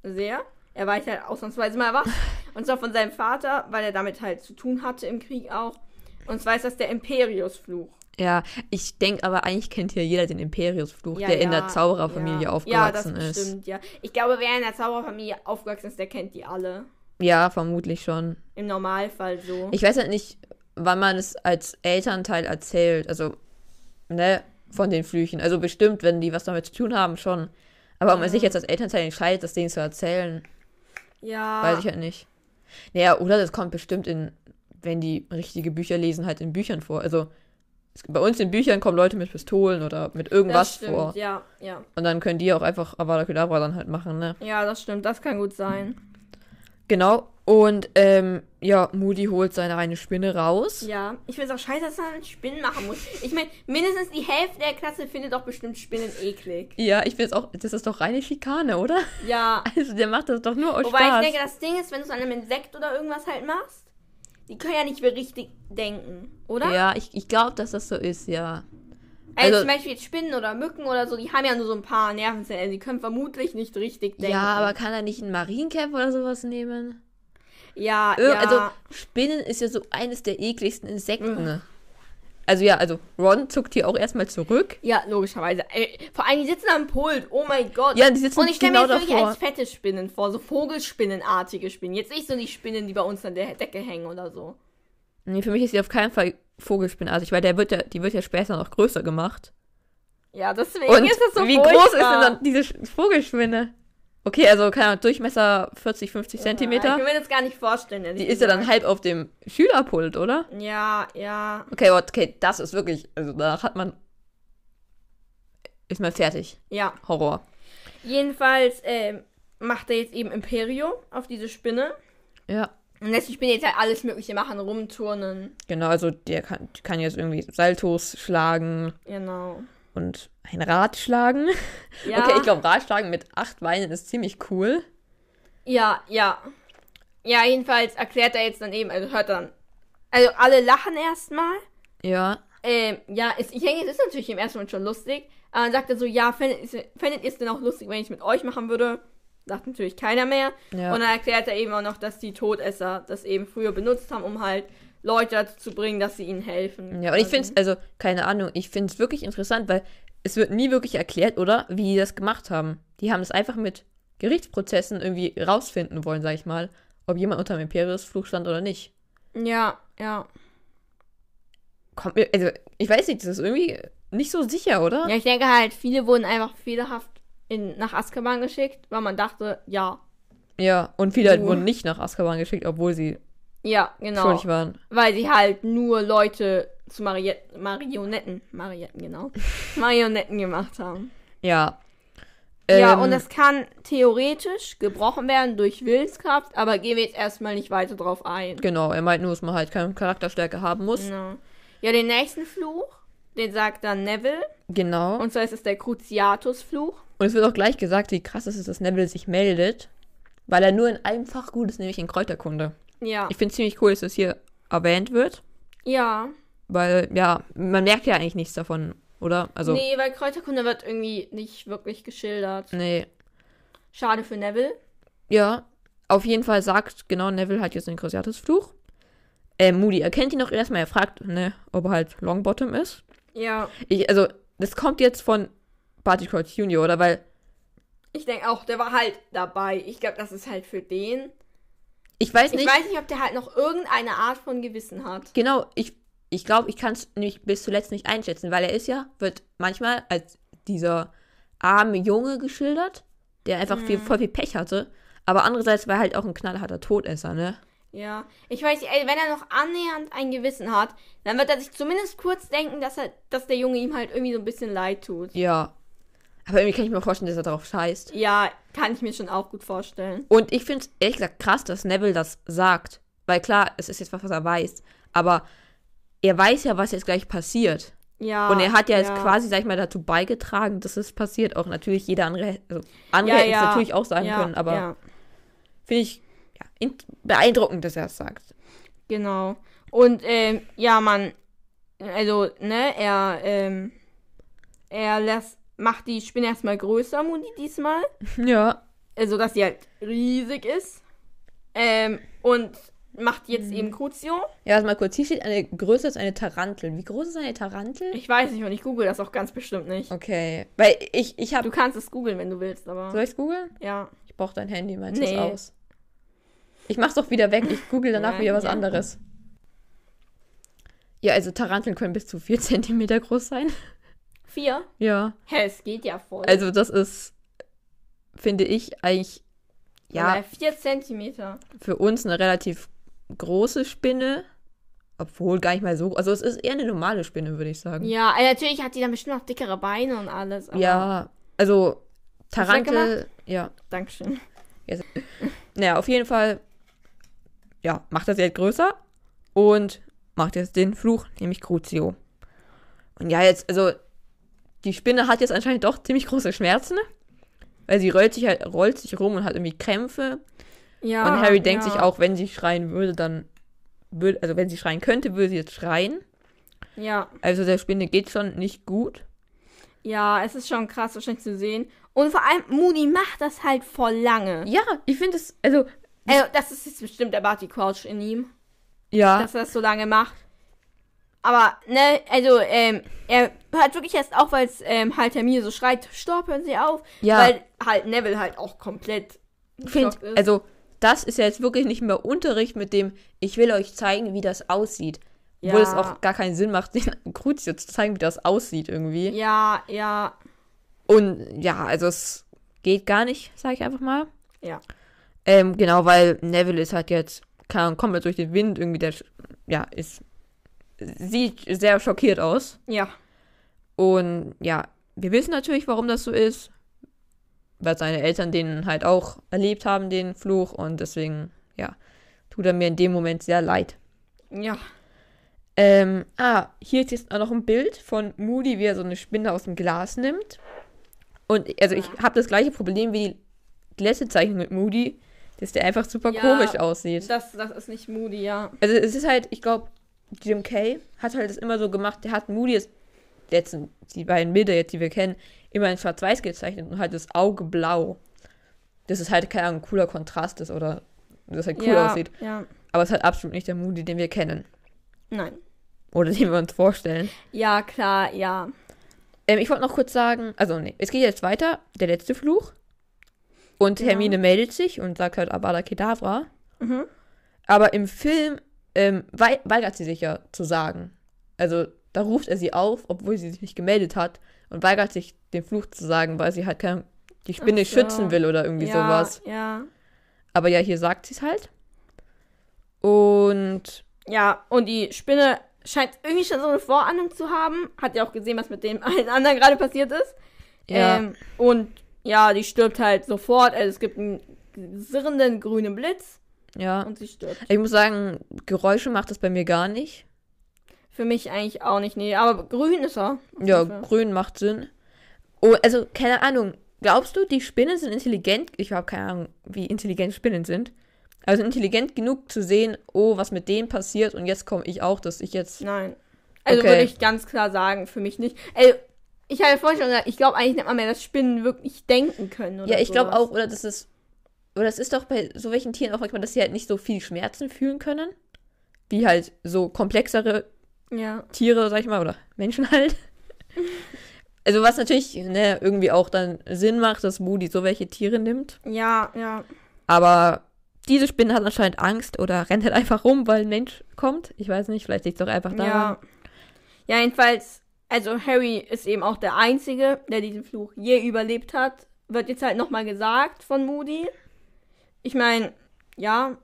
sehr. Er weiß halt ausnahmsweise mal was. (laughs) Und zwar von seinem Vater, weil er damit halt zu tun hatte im Krieg auch. Und zwar ist das der Imperius-Fluch. Ja, ich denke aber eigentlich kennt hier jeder den Imperius-Fluch, Ja, der in ja, der Zaubererfamilie ja. aufgewachsen ja, das ist. Bestimmt, ja. Ich glaube, wer in der Zaubererfamilie aufgewachsen ist, der kennt die alle. Ja, vermutlich schon. Im Normalfall so. Ich weiß halt nicht, wann man es als Elternteil erzählt. Also, ne, von den Flüchen. Also bestimmt, wenn die was damit zu tun haben, schon. Aber ob man sich jetzt als Elternteil entscheidet, das denen zu erzählen, ja. weiß ich halt nicht. Naja, oder das kommt bestimmt in, wenn die richtige Bücher lesen, halt in Büchern vor. Also, bei uns in Büchern kommen Leute mit Pistolen oder mit irgendwas stimmt, vor. Ja, ja. Und dann können die auch einfach Avada Kedavra dann halt machen, ne? Ja, das stimmt. Das kann gut sein. Genau. Und, ähm, ja, Moody holt seine reine Spinne raus. Ja. Ich finde es auch scheiße, dass man mit Spinnen machen muss. Ich meine, mindestens die Hälfte der Klasse findet doch bestimmt Spinnen eklig. Ja, ich finde es auch, das ist doch reine Schikane, oder? Ja. (laughs) Also, der macht das doch nur aus Wobei Spaß. ich denke, das Ding ist, wenn du es an einem Insekt oder irgendwas halt machst, die können ja nicht mehr richtig denken, oder? Ja, ich, ich glaube, dass das so ist, ja. Also, Also- zum Beispiel jetzt Spinnen oder Mücken oder so, die haben ja nur so ein paar Nervenzellen. Also die können vermutlich nicht richtig denken. Ja, aber kann er nicht einen Marienkäfer oder sowas nehmen? Ja, Ir ja. Also, Spinnen ist ja so eines der ekligsten Insekten. Mhm. Also ja, also Ron zuckt hier auch erstmal zurück. Ja, logischerweise. Ey, vor allem, die sitzen am Pult. Oh mein Gott. Ja, die sitzen Und ich stelle genau mir jetzt wirklich davor. als fette Spinnen vor, so Vogelspinnenartige Spinnen. Jetzt nicht so die Spinnen, die bei uns an der Decke hängen oder so. Nee, für mich ist sie auf keinen Fall Vogelspinnartig, weil der wird ja, die wird ja später noch größer gemacht. Ja, deswegen Und ist das so wie groß ist denn furchtbar. dann diese Vogelspinne? Okay, also keine Ahnung, Durchmesser 40, 50 Ja, Zentimeter. Ich kann mir das gar nicht vorstellen. Die ist ja dann halb auf dem Schülerpult, oder? Ja, ja. Okay, okay, das ist wirklich, also danach hat man, ist man fertig. Ja. Horror. Jedenfalls ähm, macht er jetzt eben Imperio auf diese Spinne. Ja. Und lässt die Spinne jetzt halt alles Mögliche machen, rumturnen. Genau, also der kann, kann jetzt irgendwie Saltos schlagen Genau. Und ein Rad schlagen. Ja, Okay, ich glaube, Radschlagen mit acht Beinen ist ziemlich cool. Ja, ja. Ja, jedenfalls erklärt er jetzt dann eben, also hört dann. Also alle lachen erstmal. Ja. Ähm, ja, es, ich denke, es ist natürlich im ersten Moment schon lustig. Aber dann sagt er so, ja, fändet ihr es denn auch lustig, wenn ich es mit euch machen würde? Sagt natürlich keiner mehr. Ja. Und dann erklärt er eben auch noch, dass die Todesser das eben früher benutzt haben, um halt Leute dazu zu bringen, dass sie ihnen helfen. Ja, und ich finde es, also, keine Ahnung, ich finde es wirklich interessant, weil es wird nie wirklich erklärt, oder? Wie die das gemacht haben. Die haben es einfach mit Gerichtsprozessen irgendwie rausfinden wollen, sag ich mal, ob jemand unter dem Imperiusfluch stand oder nicht. Ja, ja. Kommt mir, also, ich weiß nicht, das ist irgendwie nicht so sicher, oder? Ja, ich denke halt, viele wurden einfach fehlerhaft in, nach Azkaban geschickt, weil man dachte, ja. Ja, und viele halt wurden nicht nach Azkaban geschickt, obwohl sie Ja, genau. schuldig waren. Weil sie halt nur Leute zu Marie Marionetten, Marionetten, genau, (laughs) Marionetten gemacht haben. Ja. ja, Ähm, und das kann theoretisch gebrochen werden durch Willenskraft, aber gehen wir jetzt erstmal nicht weiter drauf ein. Genau, er meint nur, dass man halt keine Charakterstärke haben muss. Genau. Ja, den nächsten Fluch, den sagt dann Neville. Genau. Und, Und zwar ist es der Cruciatus-Fluch. es wird auch gleich gesagt, wie krass es ist, dass Neville sich meldet, weil er nur in einem Fach gut ist, nämlich in Kräuterkunde. Ja. Ich finde es ziemlich cool, dass das hier erwähnt wird, Ja. weil, ja, man merkt ja eigentlich nichts davon, oder? Also, nee. Nee, weil Kräuterkunde wird irgendwie nicht wirklich geschildert. Schade für Neville. Ja, auf jeden Fall sagt, genau, Neville hat jetzt den Cruciatus-Fluch. Äh, Moody erkennt ihn noch erstmal, er fragt, ne, ob er halt Longbottom ist. Ja. Ich, also, das kommt jetzt von Barty Crouch Jr., oder? Weil Ich denke auch, der war halt dabei. Ich glaube, das ist halt für den. Ich weiß Ich nicht. weiß nicht, ob der halt noch irgendeine Art von Gewissen hat. Genau, ich, ich glaube, ich kann es bis zuletzt nicht einschätzen, weil er ist ja, wird manchmal als dieser arme Junge geschildert, der einfach viel, voll viel Pech hatte. Aber andererseits war er halt auch ein knallharter Todesser, ne? Ja. Ich weiß nicht, ey, wenn er noch annähernd ein Gewissen hat, dann wird er sich zumindest kurz denken, dass er, dass der Junge ihm halt irgendwie so ein bisschen leid tut. Ja. Aber irgendwie kann ich mir vorstellen, dass er darauf scheißt. Ja, kann ich mir schon auch gut vorstellen. Und ich finde es ehrlich gesagt krass, dass Neville das sagt. Weil klar, es ist jetzt was, was er weiß. Aber er weiß ja, was jetzt gleich passiert. Ja. Und er hat ja, jetzt quasi, sag ich mal, dazu beigetragen, dass es passiert. Auch natürlich jeder andere, also andere ja, hätten es ja. natürlich auch sagen ja, können, aber Ja, finde ich ja, in- beeindruckend, dass er es sagt. genau. Und, ähm, ja, man, also, ne, er, ähm, er lässt, macht die Spinne erstmal größer, Moody, diesmal. Ja. Also, dass sie halt riesig ist. Ähm, und macht jetzt Mhm. eben Crucio. Ja, warte mal kurz. Hier steht eine Größe ist eine Tarantel. Wie groß ist eine Tarantel? Ich weiß nicht und ich google das auch ganz bestimmt nicht. Okay. Weil ich, ich Du habe. kannst es googeln, wenn du willst, aber. Soll ich googeln? Ja. Ich brauche dein Handy, meinst du Nee. es aus? Ich mach's doch wieder weg. Ich google danach (laughs) Ja, wieder was ja. anderes. Ja, also Taranteln können bis zu 4 Zentimeter groß sein. Vier? Ja. Hä, es geht ja voll. Also das ist, finde ich, eigentlich, ja, Aber vier Zentimeter. für uns eine relativ große Spinne. Obwohl gar nicht mal so. Also es ist eher eine normale Spinne, würde ich sagen. Ja, also natürlich hat die dann bestimmt noch dickere Beine und alles. Ja, also Tarantel, ja. Dankeschön. Naja, auf jeden Fall, ja, macht das jetzt größer und macht jetzt den Fluch, nämlich Crucio. Und ja, jetzt, also, die Spinne hat jetzt anscheinend doch ziemlich große Schmerzen, weil sie rollt sich halt, rollt sich rum und hat irgendwie Krämpfe. Ja. und Harry denkt ja. sich auch, wenn sie schreien würde, dann würde, also wenn sie schreien könnte, würde sie jetzt schreien. Ja. Also der Spinne geht schon nicht gut. Ja, es ist schon krass, wahrscheinlich zu sehen. Und vor allem, Moody macht das halt voll lange. Ja, ich finde es, also, Also, das ist jetzt bestimmt der Barty Crouch in ihm, ja, dass er das so lange macht. Aber, ne, also, ähm, er hört wirklich erst auf, weil es ähm, halt Hermine so schreit, stopp, hören Sie auf. Ja. Weil halt Neville halt auch komplett Find, ist. also, das ist ja jetzt wirklich nicht mehr Unterricht mit dem, ich will euch zeigen, wie das aussieht. Obwohl Ja. es auch gar keinen Sinn macht, (laughs) den Crucio zu zeigen, wie das aussieht irgendwie. Ja, ja, Und ja, also es geht gar nicht, sage ich einfach mal. ja. Ähm, genau, weil Neville ist halt jetzt, keine Ahnung, kommt jetzt durch den Wind, irgendwie der, ja, ist, sieht sehr schockiert aus. Ja, Und ja, wir wissen natürlich, warum das so ist. Weil seine Eltern den halt auch erlebt haben, den Fluch. Und deswegen, ja, tut er mir in dem Moment sehr leid. ja. Ähm, ah, hier ist jetzt auch noch ein Bild von Moody, wie er so eine Spinne aus dem Glas nimmt. Und also ich habe das gleiche Problem wie die Glättezeichnung mit Moody, dass der einfach super Ja. komisch aussieht. Das, das ist nicht Moody, ja. Also es ist halt, ich glaube, Jim Kay hat halt das immer so gemacht, der hat Moody jetzt, jetzt die beiden Bilder jetzt, die wir kennen, immer in schwarz-weiß gezeichnet und halt das Auge blau. Das ist halt, keine Ahnung, ein cooler Kontrast ist oder das halt cool ja, aussieht. Ja, Aber es ist halt absolut nicht der Moody, den wir kennen. nein. Oder den wir uns vorstellen. Ja, klar, ja. Ähm, ich wollte noch kurz sagen, also nee, es geht jetzt weiter, der letzte Fluch. Und Ja. Hermine meldet sich und sagt halt Avada Kedavra. Mhm. Aber im Film ähm, wei weigert sie sich ja zu sagen. Also da ruft er sie auf, obwohl sie sich nicht gemeldet hat und weigert sich, den Fluch zu sagen, weil sie halt kein, die Spinne so. schützen will oder irgendwie ja, sowas. Ja. Aber ja, hier sagt sie es halt. Und Ja, und die Spinne scheint irgendwie schon so eine Vorahnung zu haben. Hat ja auch gesehen, was mit dem (laughs) allen anderen gerade passiert ist. ja, Ähm, und ja, die stirbt halt sofort. Also es gibt einen sirrenden grünen Blitz ja. und sie stirbt. Ich muss sagen, Geräusche macht das bei mir gar nicht. Für mich eigentlich auch nicht, nee. Aber grün ist er. Ja, grün macht Sinn. Oh, also, keine Ahnung. Glaubst du, die Spinnen sind intelligent? Ich habe keine Ahnung, wie intelligent Spinnen sind. Also intelligent genug zu sehen, oh, was mit denen passiert und jetzt komme ich auch, dass ich jetzt. Nein. Also Okay. würde ich ganz klar sagen, für mich nicht. Also, ich habe ja vorhin schon gesagt, ich glaube eigentlich nicht mal mehr, dass Spinnen wirklich denken können. Oder ja, ich glaube auch, oder das ist. Oder das ist doch bei so welchen Tieren auch manchmal, dass sie halt nicht so viel Schmerzen fühlen können. Wie halt so komplexere Ja. Tiere, sag ich mal, oder Menschen halt. (laughs) Also was natürlich ne, irgendwie auch dann Sinn macht, dass Moody so welche Tiere nimmt. Ja, ja. Aber diese Spinne hat anscheinend Angst oder rennt halt einfach rum, weil ein Mensch kommt. Ich weiß nicht, vielleicht liegt es doch einfach daran. Ja. Ja, jedenfalls, also Harry ist eben auch der Einzige, der diesen Fluch je überlebt hat. Wird jetzt halt nochmal gesagt von Moody. Ich meine, ja.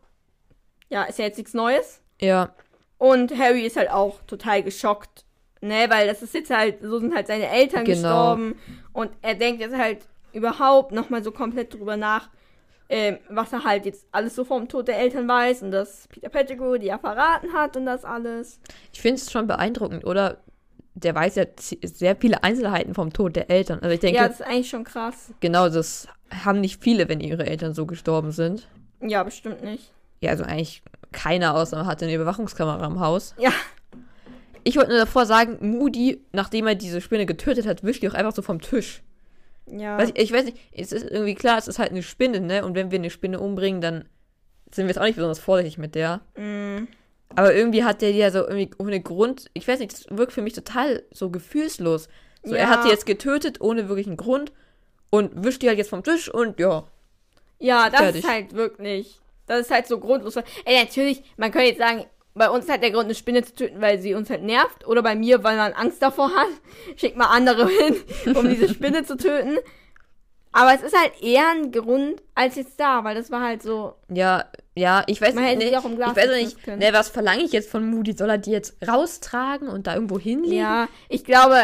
Ja, ist ja jetzt nichts Neues. Ja, Und Harry ist halt auch total geschockt. Ne, weil das ist jetzt halt, so sind halt seine Eltern Genau. gestorben. Und er denkt jetzt halt überhaupt nochmal so komplett drüber nach, ähm, was er halt jetzt alles so vom Tod der Eltern weiß und dass Peter Pettigrew die ja verraten hat und das alles. ich finde es schon beeindruckend, oder? Der weiß ja sehr viele Einzelheiten vom Tod der Eltern. Also ich denke, ja, das ist eigentlich schon krass. genau das haben nicht viele, wenn ihre Eltern so gestorben sind. Ja, bestimmt nicht. Ja, also eigentlich keiner außer man hatte eine Überwachungskamera im Haus. Ja. Ich wollte nur davor sagen, Moody, nachdem er diese Spinne getötet hat, wischt die auch einfach so vom Tisch. Ja. Weiß ich, ich weiß nicht, es ist irgendwie klar, es ist halt eine Spinne, ne? Und wenn wir eine Spinne umbringen, dann sind wir jetzt auch nicht besonders vorsichtig mit der. Mm, Aber irgendwie hat der die ja so irgendwie ohne Grund, ich weiß nicht, das wirkt für mich total so gefühlslos. So, er Ja. hat sie jetzt getötet ohne wirklichen Grund und wischt die halt jetzt vom Tisch und ja. ja, das Fertig. ist halt wirklich. Das ist halt so grundlos. Ey, natürlich, man könnte jetzt sagen, bei uns hat der Grund, eine Spinne zu töten, weil sie uns halt nervt. Oder bei mir, weil man Angst davor hat. (laughs) Schickt mal andere hin, um diese (laughs) Spinne zu töten. Aber es ist halt eher ein Grund als jetzt da, weil das war halt so. Ja, ja, ich weiß nicht, Glas ich weiß nicht, können. ne, was verlange ich jetzt von Moody? Soll er die jetzt raustragen und da irgendwo hinlegen? Ja, ich glaube,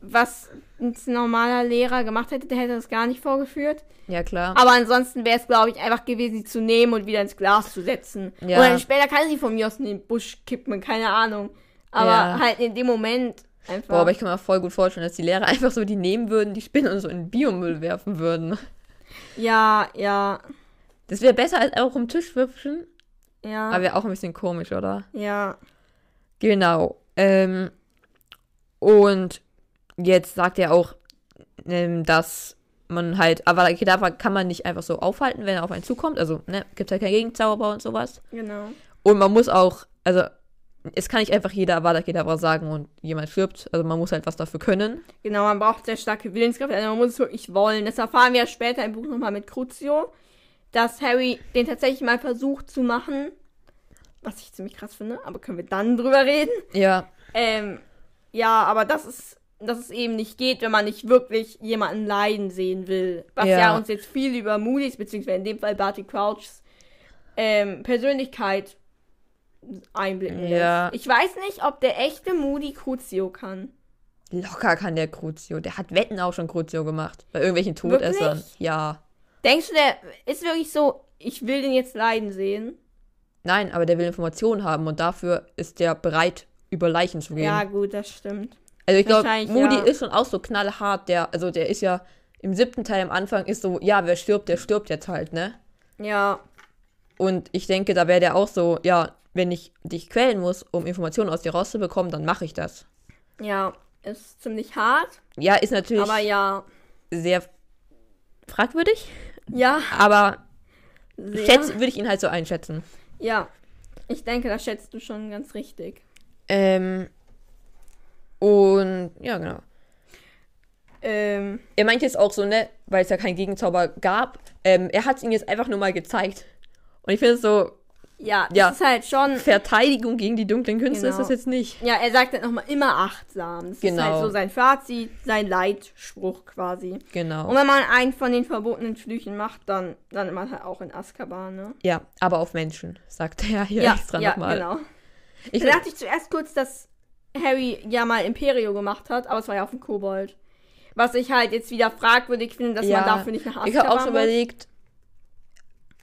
was ein normaler Lehrer gemacht hätte, der hätte das gar nicht vorgeführt. Ja, klar. Aber ansonsten wäre es, glaube ich, einfach gewesen, sie zu nehmen und wieder ins Glas zu setzen. Ja. Oder später kann sie von mir aus in den Busch kippen, keine Ahnung. Aber Ja. halt in dem Moment einfach. Boah, aber ich kann mir voll gut vorstellen, dass die Lehrer (laughs) einfach so die nehmen würden, die Spinne und so in den Biomüll werfen würden. ja, ja, Das wäre besser als auch im Tisch wipschen, ja, aber wäre auch ein bisschen komisch, oder? ja, Genau. Ähm, und jetzt sagt er auch, ähm, dass man halt, aber Kedavra kann man nicht einfach so aufhalten, wenn er auf einen zukommt. Also, ne, gibt halt keinen Gegenzauber und sowas. genau. Und man muss auch, also, es kann nicht einfach jeder Avada Kedavra sagen und jemand stirbt. Also man muss halt was dafür können. Genau, man braucht sehr starke Willenskraft, also man muss es wirklich wollen. Das erfahren wir ja später im Buch nochmal mit Crucio, dass Harry den tatsächlich mal versucht zu machen. Was ich ziemlich krass finde, aber können wir dann drüber reden. Ja. Ähm, ja, aber das ist, dass es eben nicht geht, wenn man nicht wirklich jemanden leiden sehen will. Was ja, Ja. uns jetzt viel über Moody's, beziehungsweise in dem Fall Barty Crouchs ähm, Persönlichkeit einblicken Ja. lässt. Ich weiß nicht, ob der echte Moody Crucio kann. Locker kann der Crucio. Der hat Wetten auch schon Crucio gemacht. Bei irgendwelchen Todessern. Wirklich? Ja. Denkst du, der ist wirklich so, ich will den jetzt leiden sehen? Nein, aber der will Informationen haben und dafür ist der bereit, über Leichen zu gehen. Ja, gut, das stimmt. also ich glaube, Moody ja. ist schon auch so knallhart. Der, also der ist ja im siebten Teil am Anfang ist so, ja, wer stirbt, der stirbt jetzt halt, ne? Ja, Und ich denke, da wäre der auch so, ja, wenn ich dich quälen muss, um Informationen aus dir rauszubekommen, dann mache ich das. ja, ist ziemlich hart, Ja, ist natürlich aber ja. sehr fragwürdig, Ja, aber schätz, würde ich ihn halt so einschätzen. Ja, ich denke, das schätzt du schon ganz richtig. Ähm, und ja, genau. Ähm, Er meint jetzt auch so, ne, weil es ja keinen Gegenzauber gab, ähm, er hat es ihnen jetzt einfach nur mal gezeigt. Und ich finde es so, ja, das Ja. ist halt schon. Verteidigung gegen die dunklen Künste ist Genau. das jetzt nicht. Ja, er sagt halt nochmal immer achtsam. Das ist Genau. halt so sein Fazit, sein Leitspruch quasi. Genau. Und wenn man einen von den verbotenen Flüchen macht, dann landet man halt auch in Azkaban, ne? ja, aber auf Menschen, sagt er hier ja, extra ja nochmal. genau. Ich Da dachte ich zuerst kurz, dass Harry ja mal Imperio gemacht hat, aber es war ja auf dem Kobold. Was ich halt jetzt wieder fragwürdig finde, dass Ja, man dafür nicht nach Azkaban Ich habe auch schon überlegt,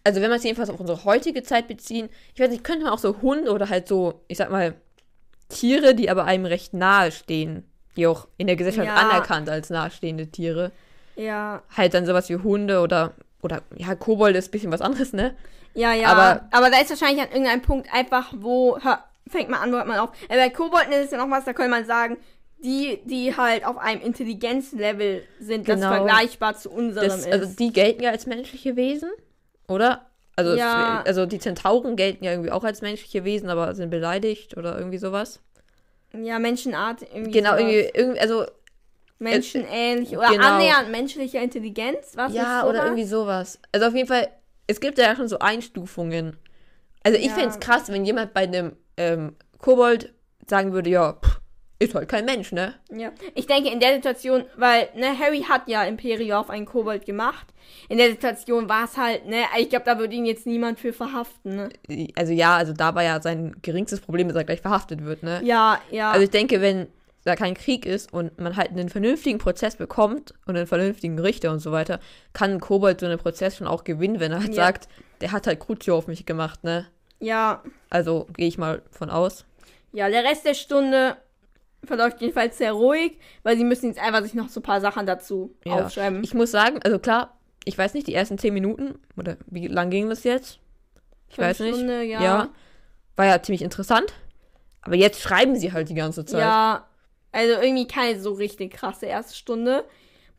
also wenn man es jedenfalls auf unsere heutige Zeit beziehen, ich weiß nicht, könnte man auch so Hunde oder halt so, ich sag mal, Tiere, die aber einem recht nahe stehen, die auch in der Gesellschaft Ja. anerkannt als nahestehende Tiere, Ja, halt dann sowas wie Hunde oder, oder, ja, Kobold ist ein bisschen was anderes, ne? ja, ja. Aber- Aber, da ist wahrscheinlich an irgendeinem Punkt einfach, wo hör, fängt man an, wo hört man auf. Bei Kobolden ist es ja noch was, da könnte man sagen, die, die halt auf einem Intelligenzlevel sind, das Genau. vergleichbar zu unserem Das, ist. also die gelten ja als menschliche Wesen, oder? Also, Ja. es, also die Zentauren gelten ja irgendwie auch als menschliche Wesen, aber sind beleidigt oder irgendwie sowas. ja, Menschenart. Irgendwie Genau, sowas. irgendwie, irgendwie, also Menschenähnlich. Oder Genau. annähernd menschlicher Intelligenz. Was Ja, oder irgendwie sowas. Also auf jeden Fall, es gibt ja schon so Einstufungen. Also ich Ja. fände es krass, wenn jemand bei einem ähm, Kobold sagen würde, ja, pff, ist halt kein Mensch, ne? Ja, ich denke in der Situation, weil, ne, Harry hat ja Imperio auf einen Kobold gemacht. In der Situation war es halt, ne, ich glaube, da würde ihn jetzt niemand für verhaften, ne? Also ja, also da war ja sein geringstes Problem, dass er gleich verhaftet wird, ne? Ja, ja. Also ich denke, wenn da kein Krieg ist und man halt einen vernünftigen Prozess bekommt und einen vernünftigen Richter und so weiter, kann ein Kobold so einen Prozess schon auch gewinnen, wenn er halt Ja. sagt, der hat halt Crucio auf mich gemacht, ne? ja, Also gehe ich mal von aus. ja, der Rest der Stunde verläuft jedenfalls sehr ruhig, weil sie müssen jetzt einfach sich noch so ein paar Sachen dazu Ja. aufschreiben. Ich muss sagen, also klar, ich weiß nicht, die ersten zehn Minuten, oder wie lang ging das jetzt? Ich Fünf weiß nicht. Stunde, ja. ja. War ja ziemlich interessant. Aber jetzt schreiben sie halt die ganze Zeit. Ja, also irgendwie keine so richtig krasse erste Stunde.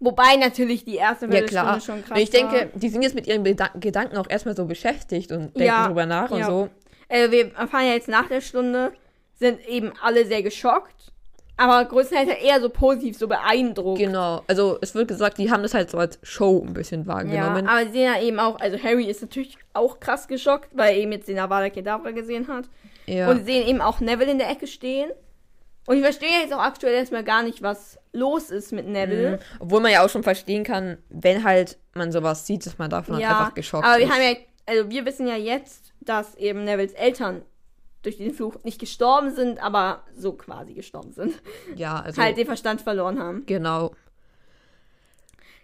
Wobei natürlich die erste Ja, klar. schon krass Und ich denke, die sind jetzt mit ihren Beda- Gedanken auch erstmal so beschäftigt und denken Ja, drüber nach und ja. so. äh, wir erfahren ja jetzt nach der Stunde, sind eben alle sehr geschockt. Aber größtenteils halt eher so positiv, so beeindruckt. Genau. Also es wird gesagt, die haben das halt so als Show ein bisschen Ja, wahrgenommen. aber sie sehen ja eben auch, also Harry ist natürlich auch krass geschockt, weil er eben jetzt den Avada Kedavra gesehen hat. Ja. Und sie sehen eben auch Neville in der Ecke stehen. Und ich verstehe jetzt auch aktuell erstmal gar nicht, was los ist mit Neville. Mhm. Obwohl man ja auch schon verstehen kann, wenn halt man sowas sieht, dass man davon halt einfach geschockt aber ist. wir haben ja, also wir wissen ja jetzt, dass eben Nevilles Eltern durch den Fluch nicht gestorben sind, aber so quasi gestorben sind. ja, (laughs) also halt den Verstand verloren haben. genau.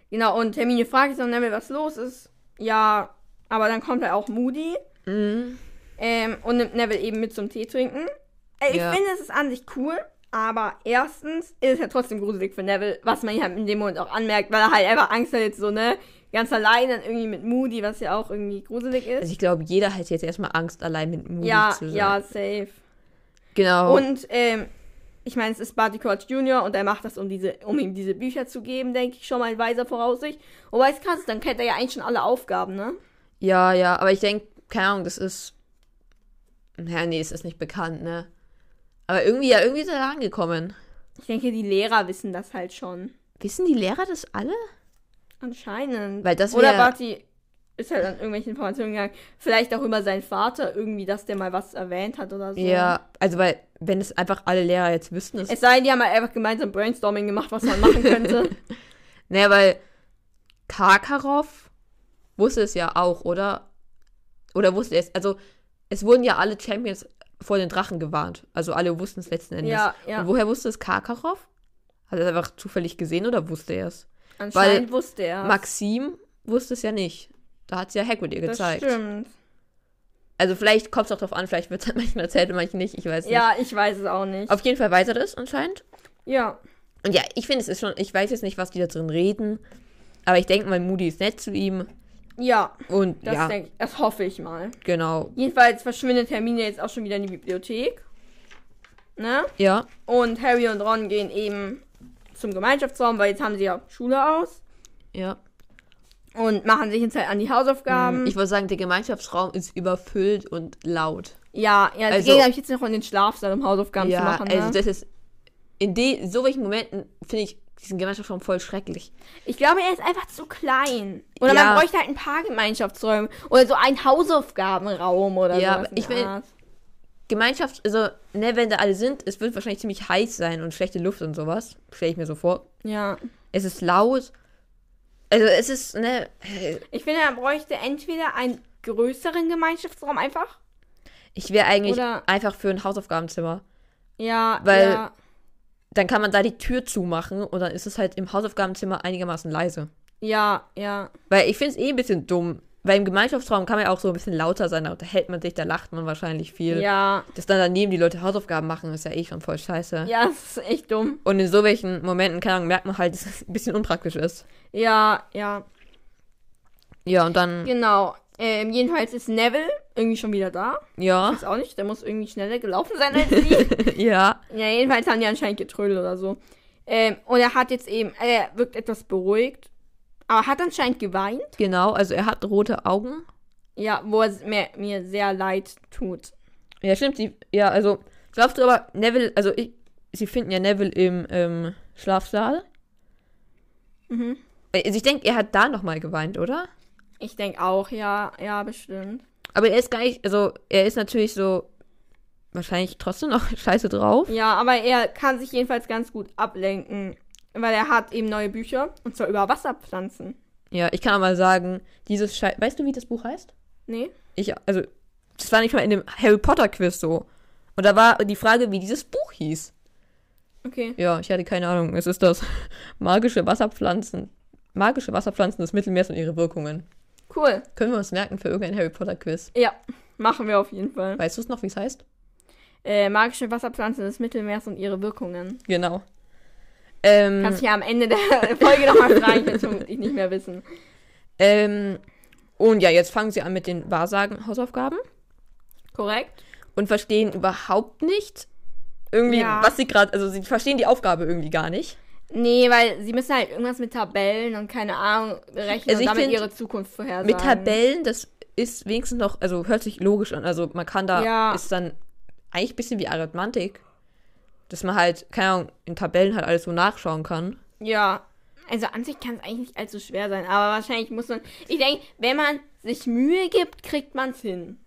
Genau, und Hermine fragt jetzt noch Neville, was los ist. Ja, aber dann kommt halt auch Moody Mhm. ähm, und nimmt Neville eben mit zum Tee trinken. Äh, ich Ja. finde, es ist an sich cool, aber erstens ist es ja trotzdem gruselig für Neville, was man ja in dem Moment auch anmerkt, weil er halt einfach Angst hat, jetzt so, ne, ganz allein dann irgendwie mit Moody, was ja auch irgendwie gruselig ist. Also ich glaube, jeder hat jetzt erstmal Angst, allein mit Moody ja, zu sein. ja, safe. Genau. Und, ähm, ich meine, es ist Barty Crouch Jr. und er macht das, um, diese, um ihm diese Bücher zu geben, denke ich schon mal in weiser Voraussicht. Wobei es krass ist, dann kennt er ja eigentlich schon alle Aufgaben, ne? ja, ja, aber ich denke, keine Ahnung, das ist. Ja, nee, es ist nicht bekannt, ne? Aber irgendwie, ja, irgendwie ist er da angekommen. Ich denke, die Lehrer wissen das halt schon. Wissen die Lehrer das alle? Anscheinend. Weil das Oder Barty ist halt an irgendwelche Informationen gegangen. Vielleicht auch über seinen Vater irgendwie, dass der mal was erwähnt hat oder so. Ja, also weil, wenn es einfach alle Lehrer jetzt wüssten, ist. Es sei denn, die haben halt einfach gemeinsam Brainstorming gemacht, was man machen könnte. (laughs) Naja, weil Karkaroff wusste es ja auch, oder? Oder wusste er es? Also, es wurden ja alle Champions vor den Drachen gewarnt. Also alle wussten es letzten Endes. ja, ja. Und woher wusste es Karkaroff? Hat er es einfach zufällig gesehen oder wusste er es? Anscheinend wusste er. Maxim wusste es ja nicht. Da hat es ja Hagrid ihr das gezeigt. stimmt. Also vielleicht kommt es auch drauf an, vielleicht wird es (laughs) manchmal erzählt und manchmal nicht, ich weiß nicht. Ja, ich weiß es auch nicht. Auf jeden Fall weiß er das anscheinend. ja. Und ja, ich finde, es ist schon, ich weiß jetzt nicht, was die da drin reden, aber ich denke mal, Moody ist nett zu ihm. Ja, Und das ja, denke ich. Das hoffe ich mal. genau. Jedenfalls verschwindet Hermine jetzt auch schon wieder in die Bibliothek. Ne? Ja, Und Harry und Ron gehen eben zum Gemeinschaftsraum, weil jetzt haben sie ja Schule aus. ja. Und machen sich jetzt halt an die Hausaufgaben. Ich würde sagen, der Gemeinschaftsraum ist überfüllt und laut. ja, ja, Also- sie gehen, glaube ich, jetzt noch in den Schlafsaal, um Hausaufgaben ja, zu machen. Ne? also das ist, in de, so welchen Momenten finde ich diesen Gemeinschaftsraum voll schrecklich. ich glaube, er ist einfach zu klein. Oder Ja. man bräuchte halt ein paar Gemeinschaftsräume. Oder so ein Hausaufgabenraum oder Ja, sowas in ich Art. Gemeinschaft, also, ne, wenn da alle sind, es wird wahrscheinlich ziemlich heiß sein und schlechte Luft und sowas. Stelle ich mir so vor. Ja. Es ist laut. Also, es ist, ne, äh, Ich finde, er bräuchte entweder einen größeren Gemeinschaftsraum einfach. ich wäre eigentlich Oder- einfach für ein Hausaufgabenzimmer. Ja, Weil- ja. Dann kann man da die Tür zumachen und dann ist es halt im Hausaufgabenzimmer einigermaßen leise. Ja, ja. Weil ich finde es eh ein bisschen dumm. Weil im Gemeinschaftsraum kann man ja auch so ein bisschen lauter sein, da unterhält man sich, da lacht man wahrscheinlich viel. Ja. Dass dann daneben die Leute Hausaufgaben machen, ist ja eh schon voll scheiße. Ja, das ist echt dumm. Und in so welchen Momenten, keine Ahnung, merkt man halt, dass es ein bisschen unpraktisch ist. Ja, ja. Ja, und dann, Genau. Ähm, jedenfalls ist Neville irgendwie schon wieder da. ja, Weiß auch nicht, der muss irgendwie schneller gelaufen sein als sie. (laughs) ja, ja, jedenfalls haben die anscheinend getrödelt oder so. Ähm, und er hat jetzt eben, er wirkt etwas beruhigt. Aber hat anscheinend geweint. genau, also er hat rote Augen. Ja, wo es mir, mir sehr leid tut. Ja, stimmt, sie, ja, also, glaubst du aber, Neville, also ich, sie finden ja Neville im ähm, Schlafsaal. Mhm. Also ich denke, er hat da nochmal geweint, oder? Ich denke auch, ja, ja, bestimmt. Aber er ist gar nicht, also er ist natürlich so wahrscheinlich trotzdem noch (laughs) scheiße drauf. Ja, aber er kann sich jedenfalls ganz gut ablenken. Weil er hat eben neue Bücher. Und zwar über Wasserpflanzen. Ja, ich kann auch mal sagen, dieses Schei Weißt du, wie das Buch heißt? Nee? Ich, also, das war nicht mal in dem Harry Potter Quiz so. Und da war die Frage, wie dieses Buch hieß. Okay. Ja, ich hatte keine Ahnung. Es ist das (laughs) magische Wasserpflanzen. Magische Wasserpflanzen des Mittelmeers und ihre Wirkungen. Cool. Können wir uns merken für irgendein Harry Potter Quiz. Ja, machen wir auf jeden Fall. Weißt du es noch, wie es heißt? Äh, magische Wasserpflanzen des Mittelmeers und ihre Wirkungen. Genau. Ähm, Kannst mich ja am Ende der (laughs) Folge nochmal fragen, ich will vermutlich nicht mehr wissen. ähm, und ja, jetzt fangen sie an mit den Wahrsagen-Hausaufgaben. Korrekt? und verstehen überhaupt nicht irgendwie, Ja. was sie gerade, also sie verstehen die Aufgabe irgendwie gar nicht. Nee, weil sie müssen halt irgendwas mit Tabellen und keine Ahnung berechnen Also und damit find, ihre Zukunft vorhersagen. Mit Tabellen, das ist wenigstens noch, also hört sich logisch an. Also man kann da, Ja. ist dann eigentlich ein bisschen wie Arithmantik, dass man halt, keine Ahnung, in Tabellen halt alles so nachschauen kann. Ja. Also an sich kann es eigentlich nicht allzu schwer sein, aber wahrscheinlich muss man. Ich denke, wenn man sich Mühe gibt, kriegt man es hin.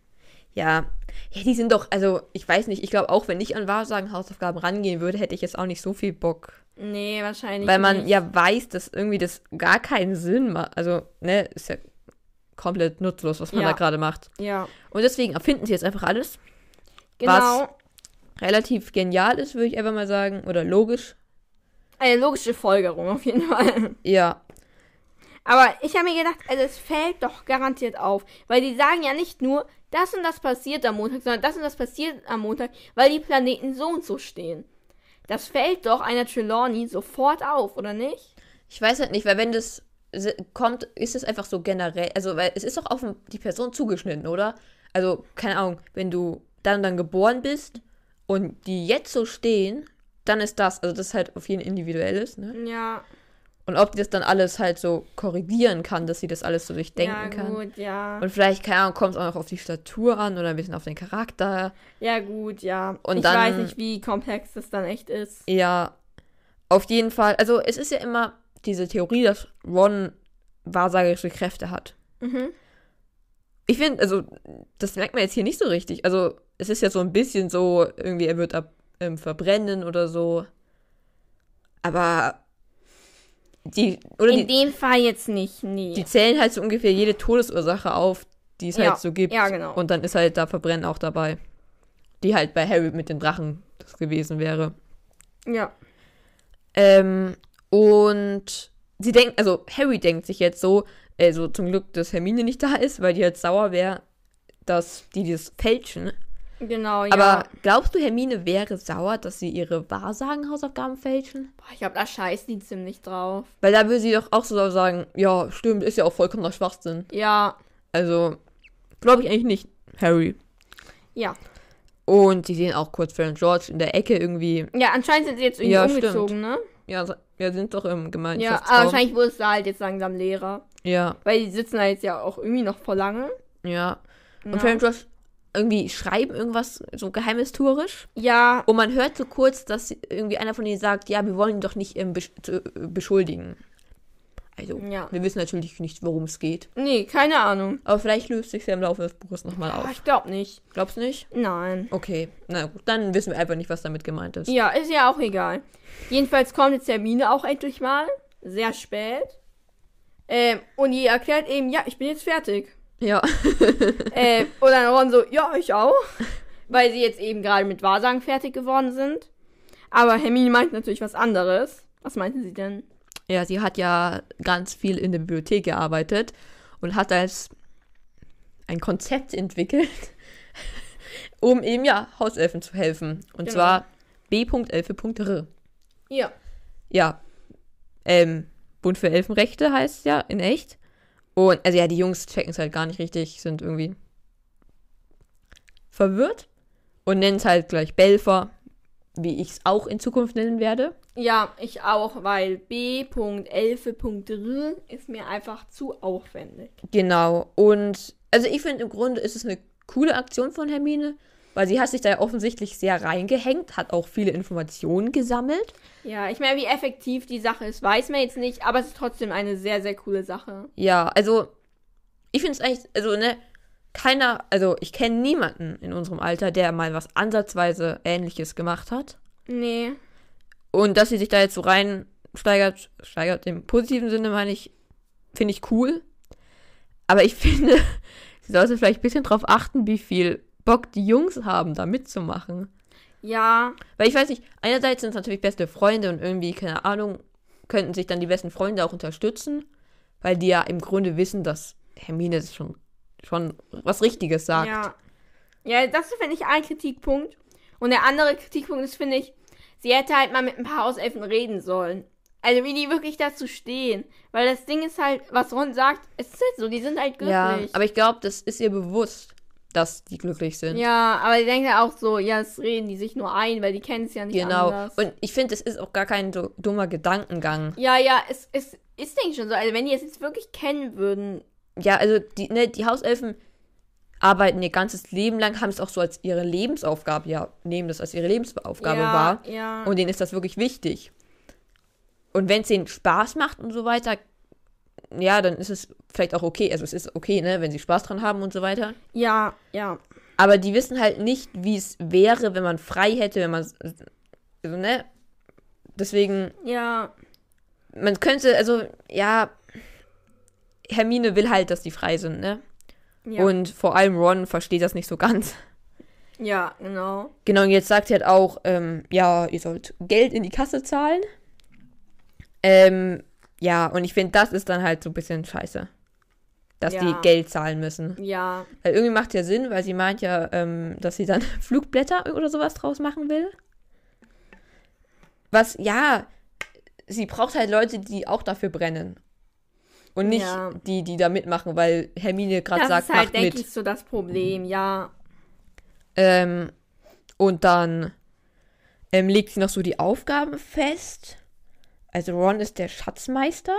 Ja, ja, die sind doch, also ich weiß nicht, ich glaube auch, wenn ich an Wahrsagen Hausaufgaben rangehen würde, hätte ich jetzt auch nicht so viel Bock. Nee, wahrscheinlich. Weil man nicht. ja weiß, dass irgendwie das gar keinen Sinn macht. Also, ne, ist ja komplett nutzlos, was man Ja. da gerade macht. Ja. Und deswegen erfinden sie jetzt einfach alles. Genau. Relativ genial ist, würde ich einfach mal sagen. Oder logisch. Eine logische Folgerung auf jeden Fall. Ja. Aber ich habe mir gedacht, also es fällt doch garantiert auf. Weil die sagen ja nicht nur, das und das passiert am Montag, sondern das und das passiert am Montag, weil die Planeten so und so stehen. Das fällt doch einer Trelawney sofort auf, oder nicht? Ich weiß halt nicht, weil wenn das kommt, ist es einfach so generell. Also, weil es ist doch auf die Person zugeschnitten, oder? Also, keine Ahnung, wenn du dann dann geboren bist und die jetzt so stehen, dann ist das. Also, das ist halt auf jeden individuelles, ne? Ja. Und ob die das dann alles halt so korrigieren kann, dass sie das alles so durchdenken ja, kann. gut, ja. Und vielleicht, keine Ahnung, kommt es auch noch auf die Statur an oder ein bisschen auf den Charakter. Ja, gut, ja. Und ich dann- weiß nicht, wie komplex das dann echt ist. Ja, auf jeden Fall. Also es ist ja immer diese Theorie, dass Ron wahrsagerische Kräfte hat. Mhm. Ich finde, also das merkt man jetzt hier nicht so richtig. Also es ist ja so ein bisschen so, irgendwie er wird ab ähm, verbrennen oder so. Aber die, oder In die, dem Fall jetzt nicht, nee. die zählen halt so ungefähr jede Todesursache auf, die es Ja, halt so gibt. ja, genau. Und dann ist halt da Verbrennen auch dabei. Die halt bei Harry mit den Drachen das gewesen wäre. ja. Ähm, und sie denkt, also Harry denkt sich jetzt so, also zum Glück, dass Hermine nicht da ist, weil die halt sauer wäre, dass die das fälschen. Genau, ja. Aber glaubst du, Hermine wäre sauer, dass sie ihre Wahrsagen-Hausaufgaben fälschen? Boah, ich glaube, da scheißt die ziemlich drauf. Weil da würde sie doch auch so sagen, ja, stimmt, ist ja auch vollkommener Schwachsinn. Ja, Also, glaube ich eigentlich nicht, Harry. ja. Und sie sehen auch kurz Fred und George in der Ecke irgendwie. Ja, anscheinend sind sie jetzt irgendwie Ja, umgezogen, ne? Ja, wir sind doch im Ja, Gemeinschaftsraum. aber wahrscheinlich wurde es da halt jetzt langsam leerer. Ja, Weil die sitzen da jetzt ja auch irgendwie noch vor lange. ja. Und Ja. Fred und George irgendwie schreiben irgendwas so geheimnistorisch. Ja, Und man hört so kurz, dass irgendwie einer von ihnen sagt, ja, wir wollen ihn doch nicht ähm, besch äh, beschuldigen. Also, Ja. wir wissen natürlich nicht, worum es geht. nee, keine Ahnung. Aber vielleicht löst sich ja im Laufe des Buches nochmal auf. ich glaube nicht. Glaubst du nicht? Nein. Okay, na gut, dann wissen wir einfach nicht, was damit gemeint ist. Ja, ist ja auch egal. Jedenfalls kommt jetzt Hermine auch endlich mal. Sehr spät. Ähm, und die erklärt eben, ja, ich bin jetzt fertig. Ja. äh, und dann Ron so, ja, ich auch. Weil sie jetzt eben gerade mit Wahrsagen fertig geworden sind. Aber Hermine meint natürlich was anderes. Was meinte sie denn? Ja, sie hat ja ganz viel in der Bibliothek gearbeitet und hat als ein Konzept entwickelt, (laughs) um eben ja Hauselfen zu helfen. Und Genau. zwar B.Elfe.R. Ja. Ja, ähm, Bund für Elfenrechte heißt ja in echt. Und, also ja, die Jungs checken es halt gar nicht richtig, sind irgendwie verwirrt und nennen es halt gleich Belfer, wie ich es auch in Zukunft nennen werde. Ja, ich auch, weil B.11.r ist mir einfach zu aufwendig. Genau. Und also ich finde im Grunde ist es eine coole Aktion von Hermine, weil sie hat sich da ja offensichtlich sehr reingehängt, hat auch viele Informationen gesammelt. Ja, ich meine, wie effektiv die Sache ist, weiß man jetzt nicht, aber es ist trotzdem eine sehr, sehr coole Sache. Ja, also ich finde es eigentlich, also ne, keiner, also ich kenne niemanden in unserem Alter, der mal was ansatzweise Ähnliches gemacht hat. Nee. Und dass sie sich da jetzt so reinsteigert, steigert im positiven Sinne, meine ich, finde ich cool. Aber ich (laughs) finde, sie sollte vielleicht ein bisschen drauf achten, wie viel Bock die Jungs haben, da mitzumachen. Ja, Weil ich weiß nicht, einerseits sind es natürlich beste Freunde und irgendwie, keine Ahnung, könnten sich dann die besten Freunde auch unterstützen, weil die ja im Grunde wissen, dass Hermine schon, schon was Richtiges sagt. ja. Ja, das finde ich ein Kritikpunkt. Und der andere Kritikpunkt ist, finde ich, sie hätte halt mal mit ein paar Hauselfen reden sollen. Also wie die wirklich dazu stehen. Weil das Ding ist halt, was Ron sagt, es ist halt so, die sind halt glücklich. Ja, aber ich glaube, das ist ihr bewusst, dass die glücklich sind. Ja, aber die denken ja auch so, ja, das reden die sich nur ein, weil die kennen es ja nicht Genau. anders. Und ich finde, es ist auch gar kein so dummer Gedankengang. ja, ja, es, es ist, denke ich, schon so. Also wenn die es jetzt wirklich kennen würden, Ja, also die, ne, die Hauselfen arbeiten ihr ganzes Leben lang, haben es auch so als ihre Lebensaufgabe, ja, nehmen das als ihre Lebensaufgabe ja, wahr. Ja. Und denen ist das wirklich wichtig. Und wenn es denen Spaß macht und so weiter, ja, dann ist es vielleicht auch okay. Also es ist okay, ne, wenn sie Spaß dran haben und so weiter. ja, ja. Aber die wissen halt nicht, wie es wäre, wenn man frei hätte, wenn man, also, ne, deswegen, Ja, man könnte, also, ja, Hermine will halt, dass die frei sind, ne? ja. Und vor allem Ron versteht das nicht so ganz. ja, genau. Genau, und jetzt sagt sie halt auch, ähm, ja, ihr sollt Geld in die Kasse zahlen. Ähm, ja, und ich finde, das ist dann halt so ein bisschen scheiße. Dass Ja. die Geld zahlen müssen. Ja, Weil irgendwie macht ja Sinn, weil sie meint ja, ähm, dass sie dann (laughs) Flugblätter oder sowas draus machen will. Was, ja, sie braucht halt Leute, die auch dafür brennen. Und nicht Ja. die, die da mitmachen, weil Hermine gerade sagt, ist halt, macht denke mit. ich, so das Problem, ja. Ähm, und dann ähm, legt sie noch so die Aufgaben fest. Also Ron ist der Schatzmeister.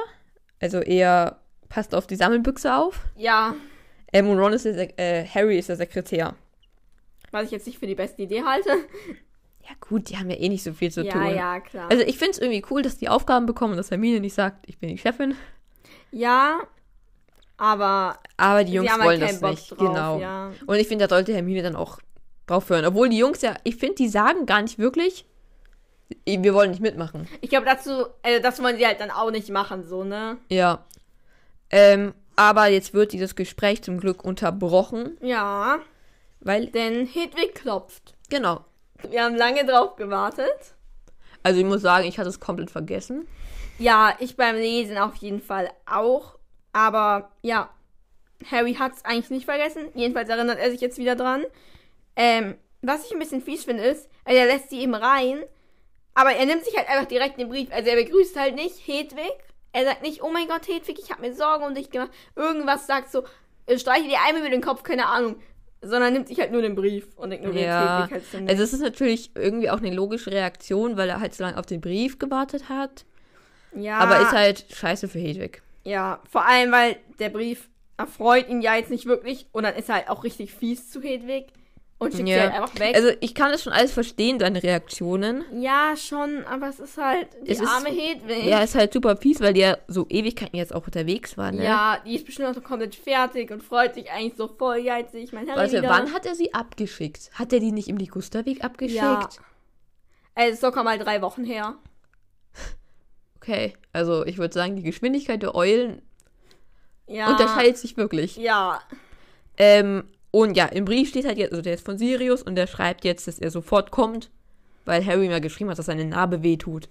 Also er passt auf die Sammelbüchse auf. Ja, Ähm, und Ron ist der, Sek- äh, Harry ist der Sekretär. was ich jetzt nicht für die beste Idee halte. Ja gut, die haben ja eh nicht so viel zu ja, tun. ja, klar. Also ich finde es irgendwie cool, dass die Aufgaben bekommen und dass Hermine nicht sagt, ich bin die Chefin. ja, aber Aber die Jungs haben wollen halt das Bock nicht. drauf. genau. Ja. Und ich finde, da sollte Hermine dann auch drauf hören. Obwohl die Jungs ja, ich finde, die sagen gar nicht wirklich, wir wollen nicht mitmachen. Ich glaube, dazu, also das wollen sie halt dann auch nicht machen, so, ne? Ja. Ähm, aber jetzt wird dieses Gespräch zum Glück unterbrochen, Ja, weil, denn Hedwig klopft. genau. Wir haben lange drauf gewartet. Also ich muss sagen, ich hatte es komplett vergessen. Ja, ich beim Lesen auf jeden Fall auch. Aber ja, Harry hat es eigentlich nicht vergessen. Jedenfalls erinnert er sich jetzt wieder dran. Ähm, was ich ein bisschen fies finde, ist, er lässt sie eben rein, aber er nimmt sich halt einfach direkt den Brief. Also er begrüßt halt nicht Hedwig. Er sagt nicht, oh mein Gott, Hedwig, ich habe mir Sorgen um dich gemacht. Irgendwas sagt so, streiche dir einmal über den Kopf, keine Ahnung. Sondern nimmt sich halt nur den Brief und ignoriert Ja, Hedwig halt ziemlich. also es ist natürlich irgendwie auch eine logische Reaktion, weil er halt so lange auf den Brief gewartet hat. ja, Aber ist halt scheiße für Hedwig. Ja, vor allem, weil der Brief erfreut ihn ja jetzt nicht wirklich und dann ist er halt auch richtig fies zu Hedwig und schickt sie Ja. halt einfach weg. Also ich kann das schon alles verstehen, deine Reaktionen. ja, schon, aber es ist halt die Es ist- arme Hedwig. Ja, ist halt super fies, weil die ja so Ewigkeiten jetzt auch unterwegs waren. Ne? Ja, die ist bestimmt auch so komplett fertig und freut sich eigentlich so voll. Ja, jetzt sehe ich mein Harry Warte, wieder. wann hat er sie abgeschickt? Hat er die nicht im Ligusterweg abgeschickt? Ja. Also, ist locker mal drei Wochen her. (laughs) Okay, also ich würde sagen, die Geschwindigkeit der Eulen Ja. unterscheidet sich wirklich. Ja. Ähm, und ja, im Brief steht halt jetzt, also der ist von Sirius und der schreibt jetzt, dass er sofort kommt, weil Harry mal geschrieben hat, dass seine Narbe wehtut.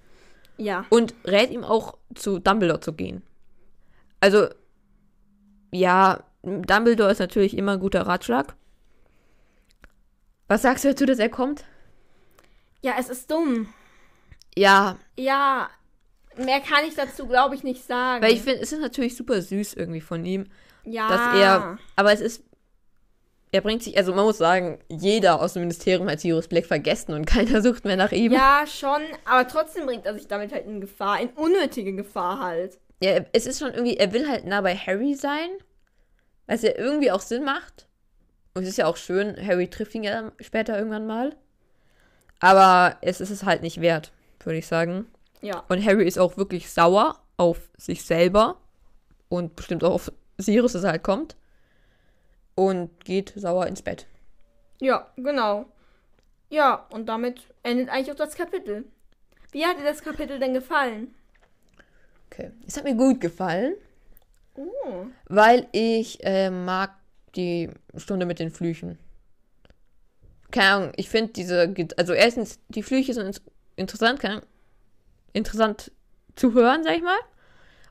Ja. Und rät ihm auch zu Dumbledore zu gehen. Also, ja, Dumbledore ist natürlich immer ein guter Ratschlag. Was sagst du dazu, dass er kommt? Ja, es ist dumm. Ja, Ja. Mehr kann ich dazu, glaube ich, nicht sagen. weil ich finde, es ist natürlich super süß irgendwie von ihm, ja. dass er, aber es ist, er bringt sich, also man muss sagen, jeder aus dem Ministerium hat Sirius Black vergessen und (laughs) keiner sucht mehr nach ihm. Ja, schon, aber trotzdem bringt er sich damit halt in Gefahr, in unnötige Gefahr halt. Ja, es ist schon irgendwie, er will halt nah bei Harry sein, was ja irgendwie auch Sinn macht. Und es ist ja auch schön, Harry trifft ihn ja später irgendwann mal. Aber es ist es halt nicht wert, würde ich sagen. Ja. Und Harry ist auch wirklich sauer auf sich selber und bestimmt auch auf Sirius, dass er halt kommt. Und geht sauer ins Bett. Ja, genau. Ja, und damit endet eigentlich auch das Kapitel. Wie hat dir das Kapitel denn gefallen? Okay. Es hat mir gut gefallen, Oh. weil ich äh, mag die Stunde mit den Flüchen. Keine Ahnung, ich finde diese, also erstens, die Flüche sind interessant, keine Ahnung, interessant zu hören, sag ich mal.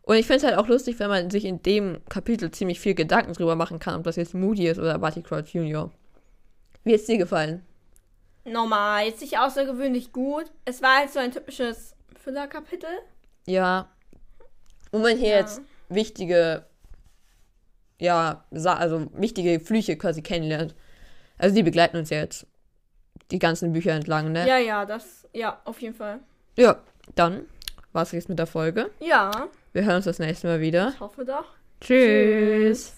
Und ich finde es halt auch lustig, wenn man sich in dem Kapitel ziemlich viel Gedanken drüber machen kann, ob das jetzt Moody ist oder Barty Crouch Jr. Wie hat es dir gefallen? Normal, jetzt nicht außergewöhnlich gut. Es war halt so ein typisches Füllerkapitel. Ja. Wo man hier Ja. jetzt wichtige, ja, also wichtige Flüche quasi kennenlernt. Also die begleiten uns ja jetzt die ganzen Bücher entlang, ne? Ja, ja, das, ja, auf jeden Fall. Ja, dann war's jetzt mit der Folge. Ja. Wir hören uns das nächste Mal wieder. Ich hoffe doch. Tschüss. Tschüss.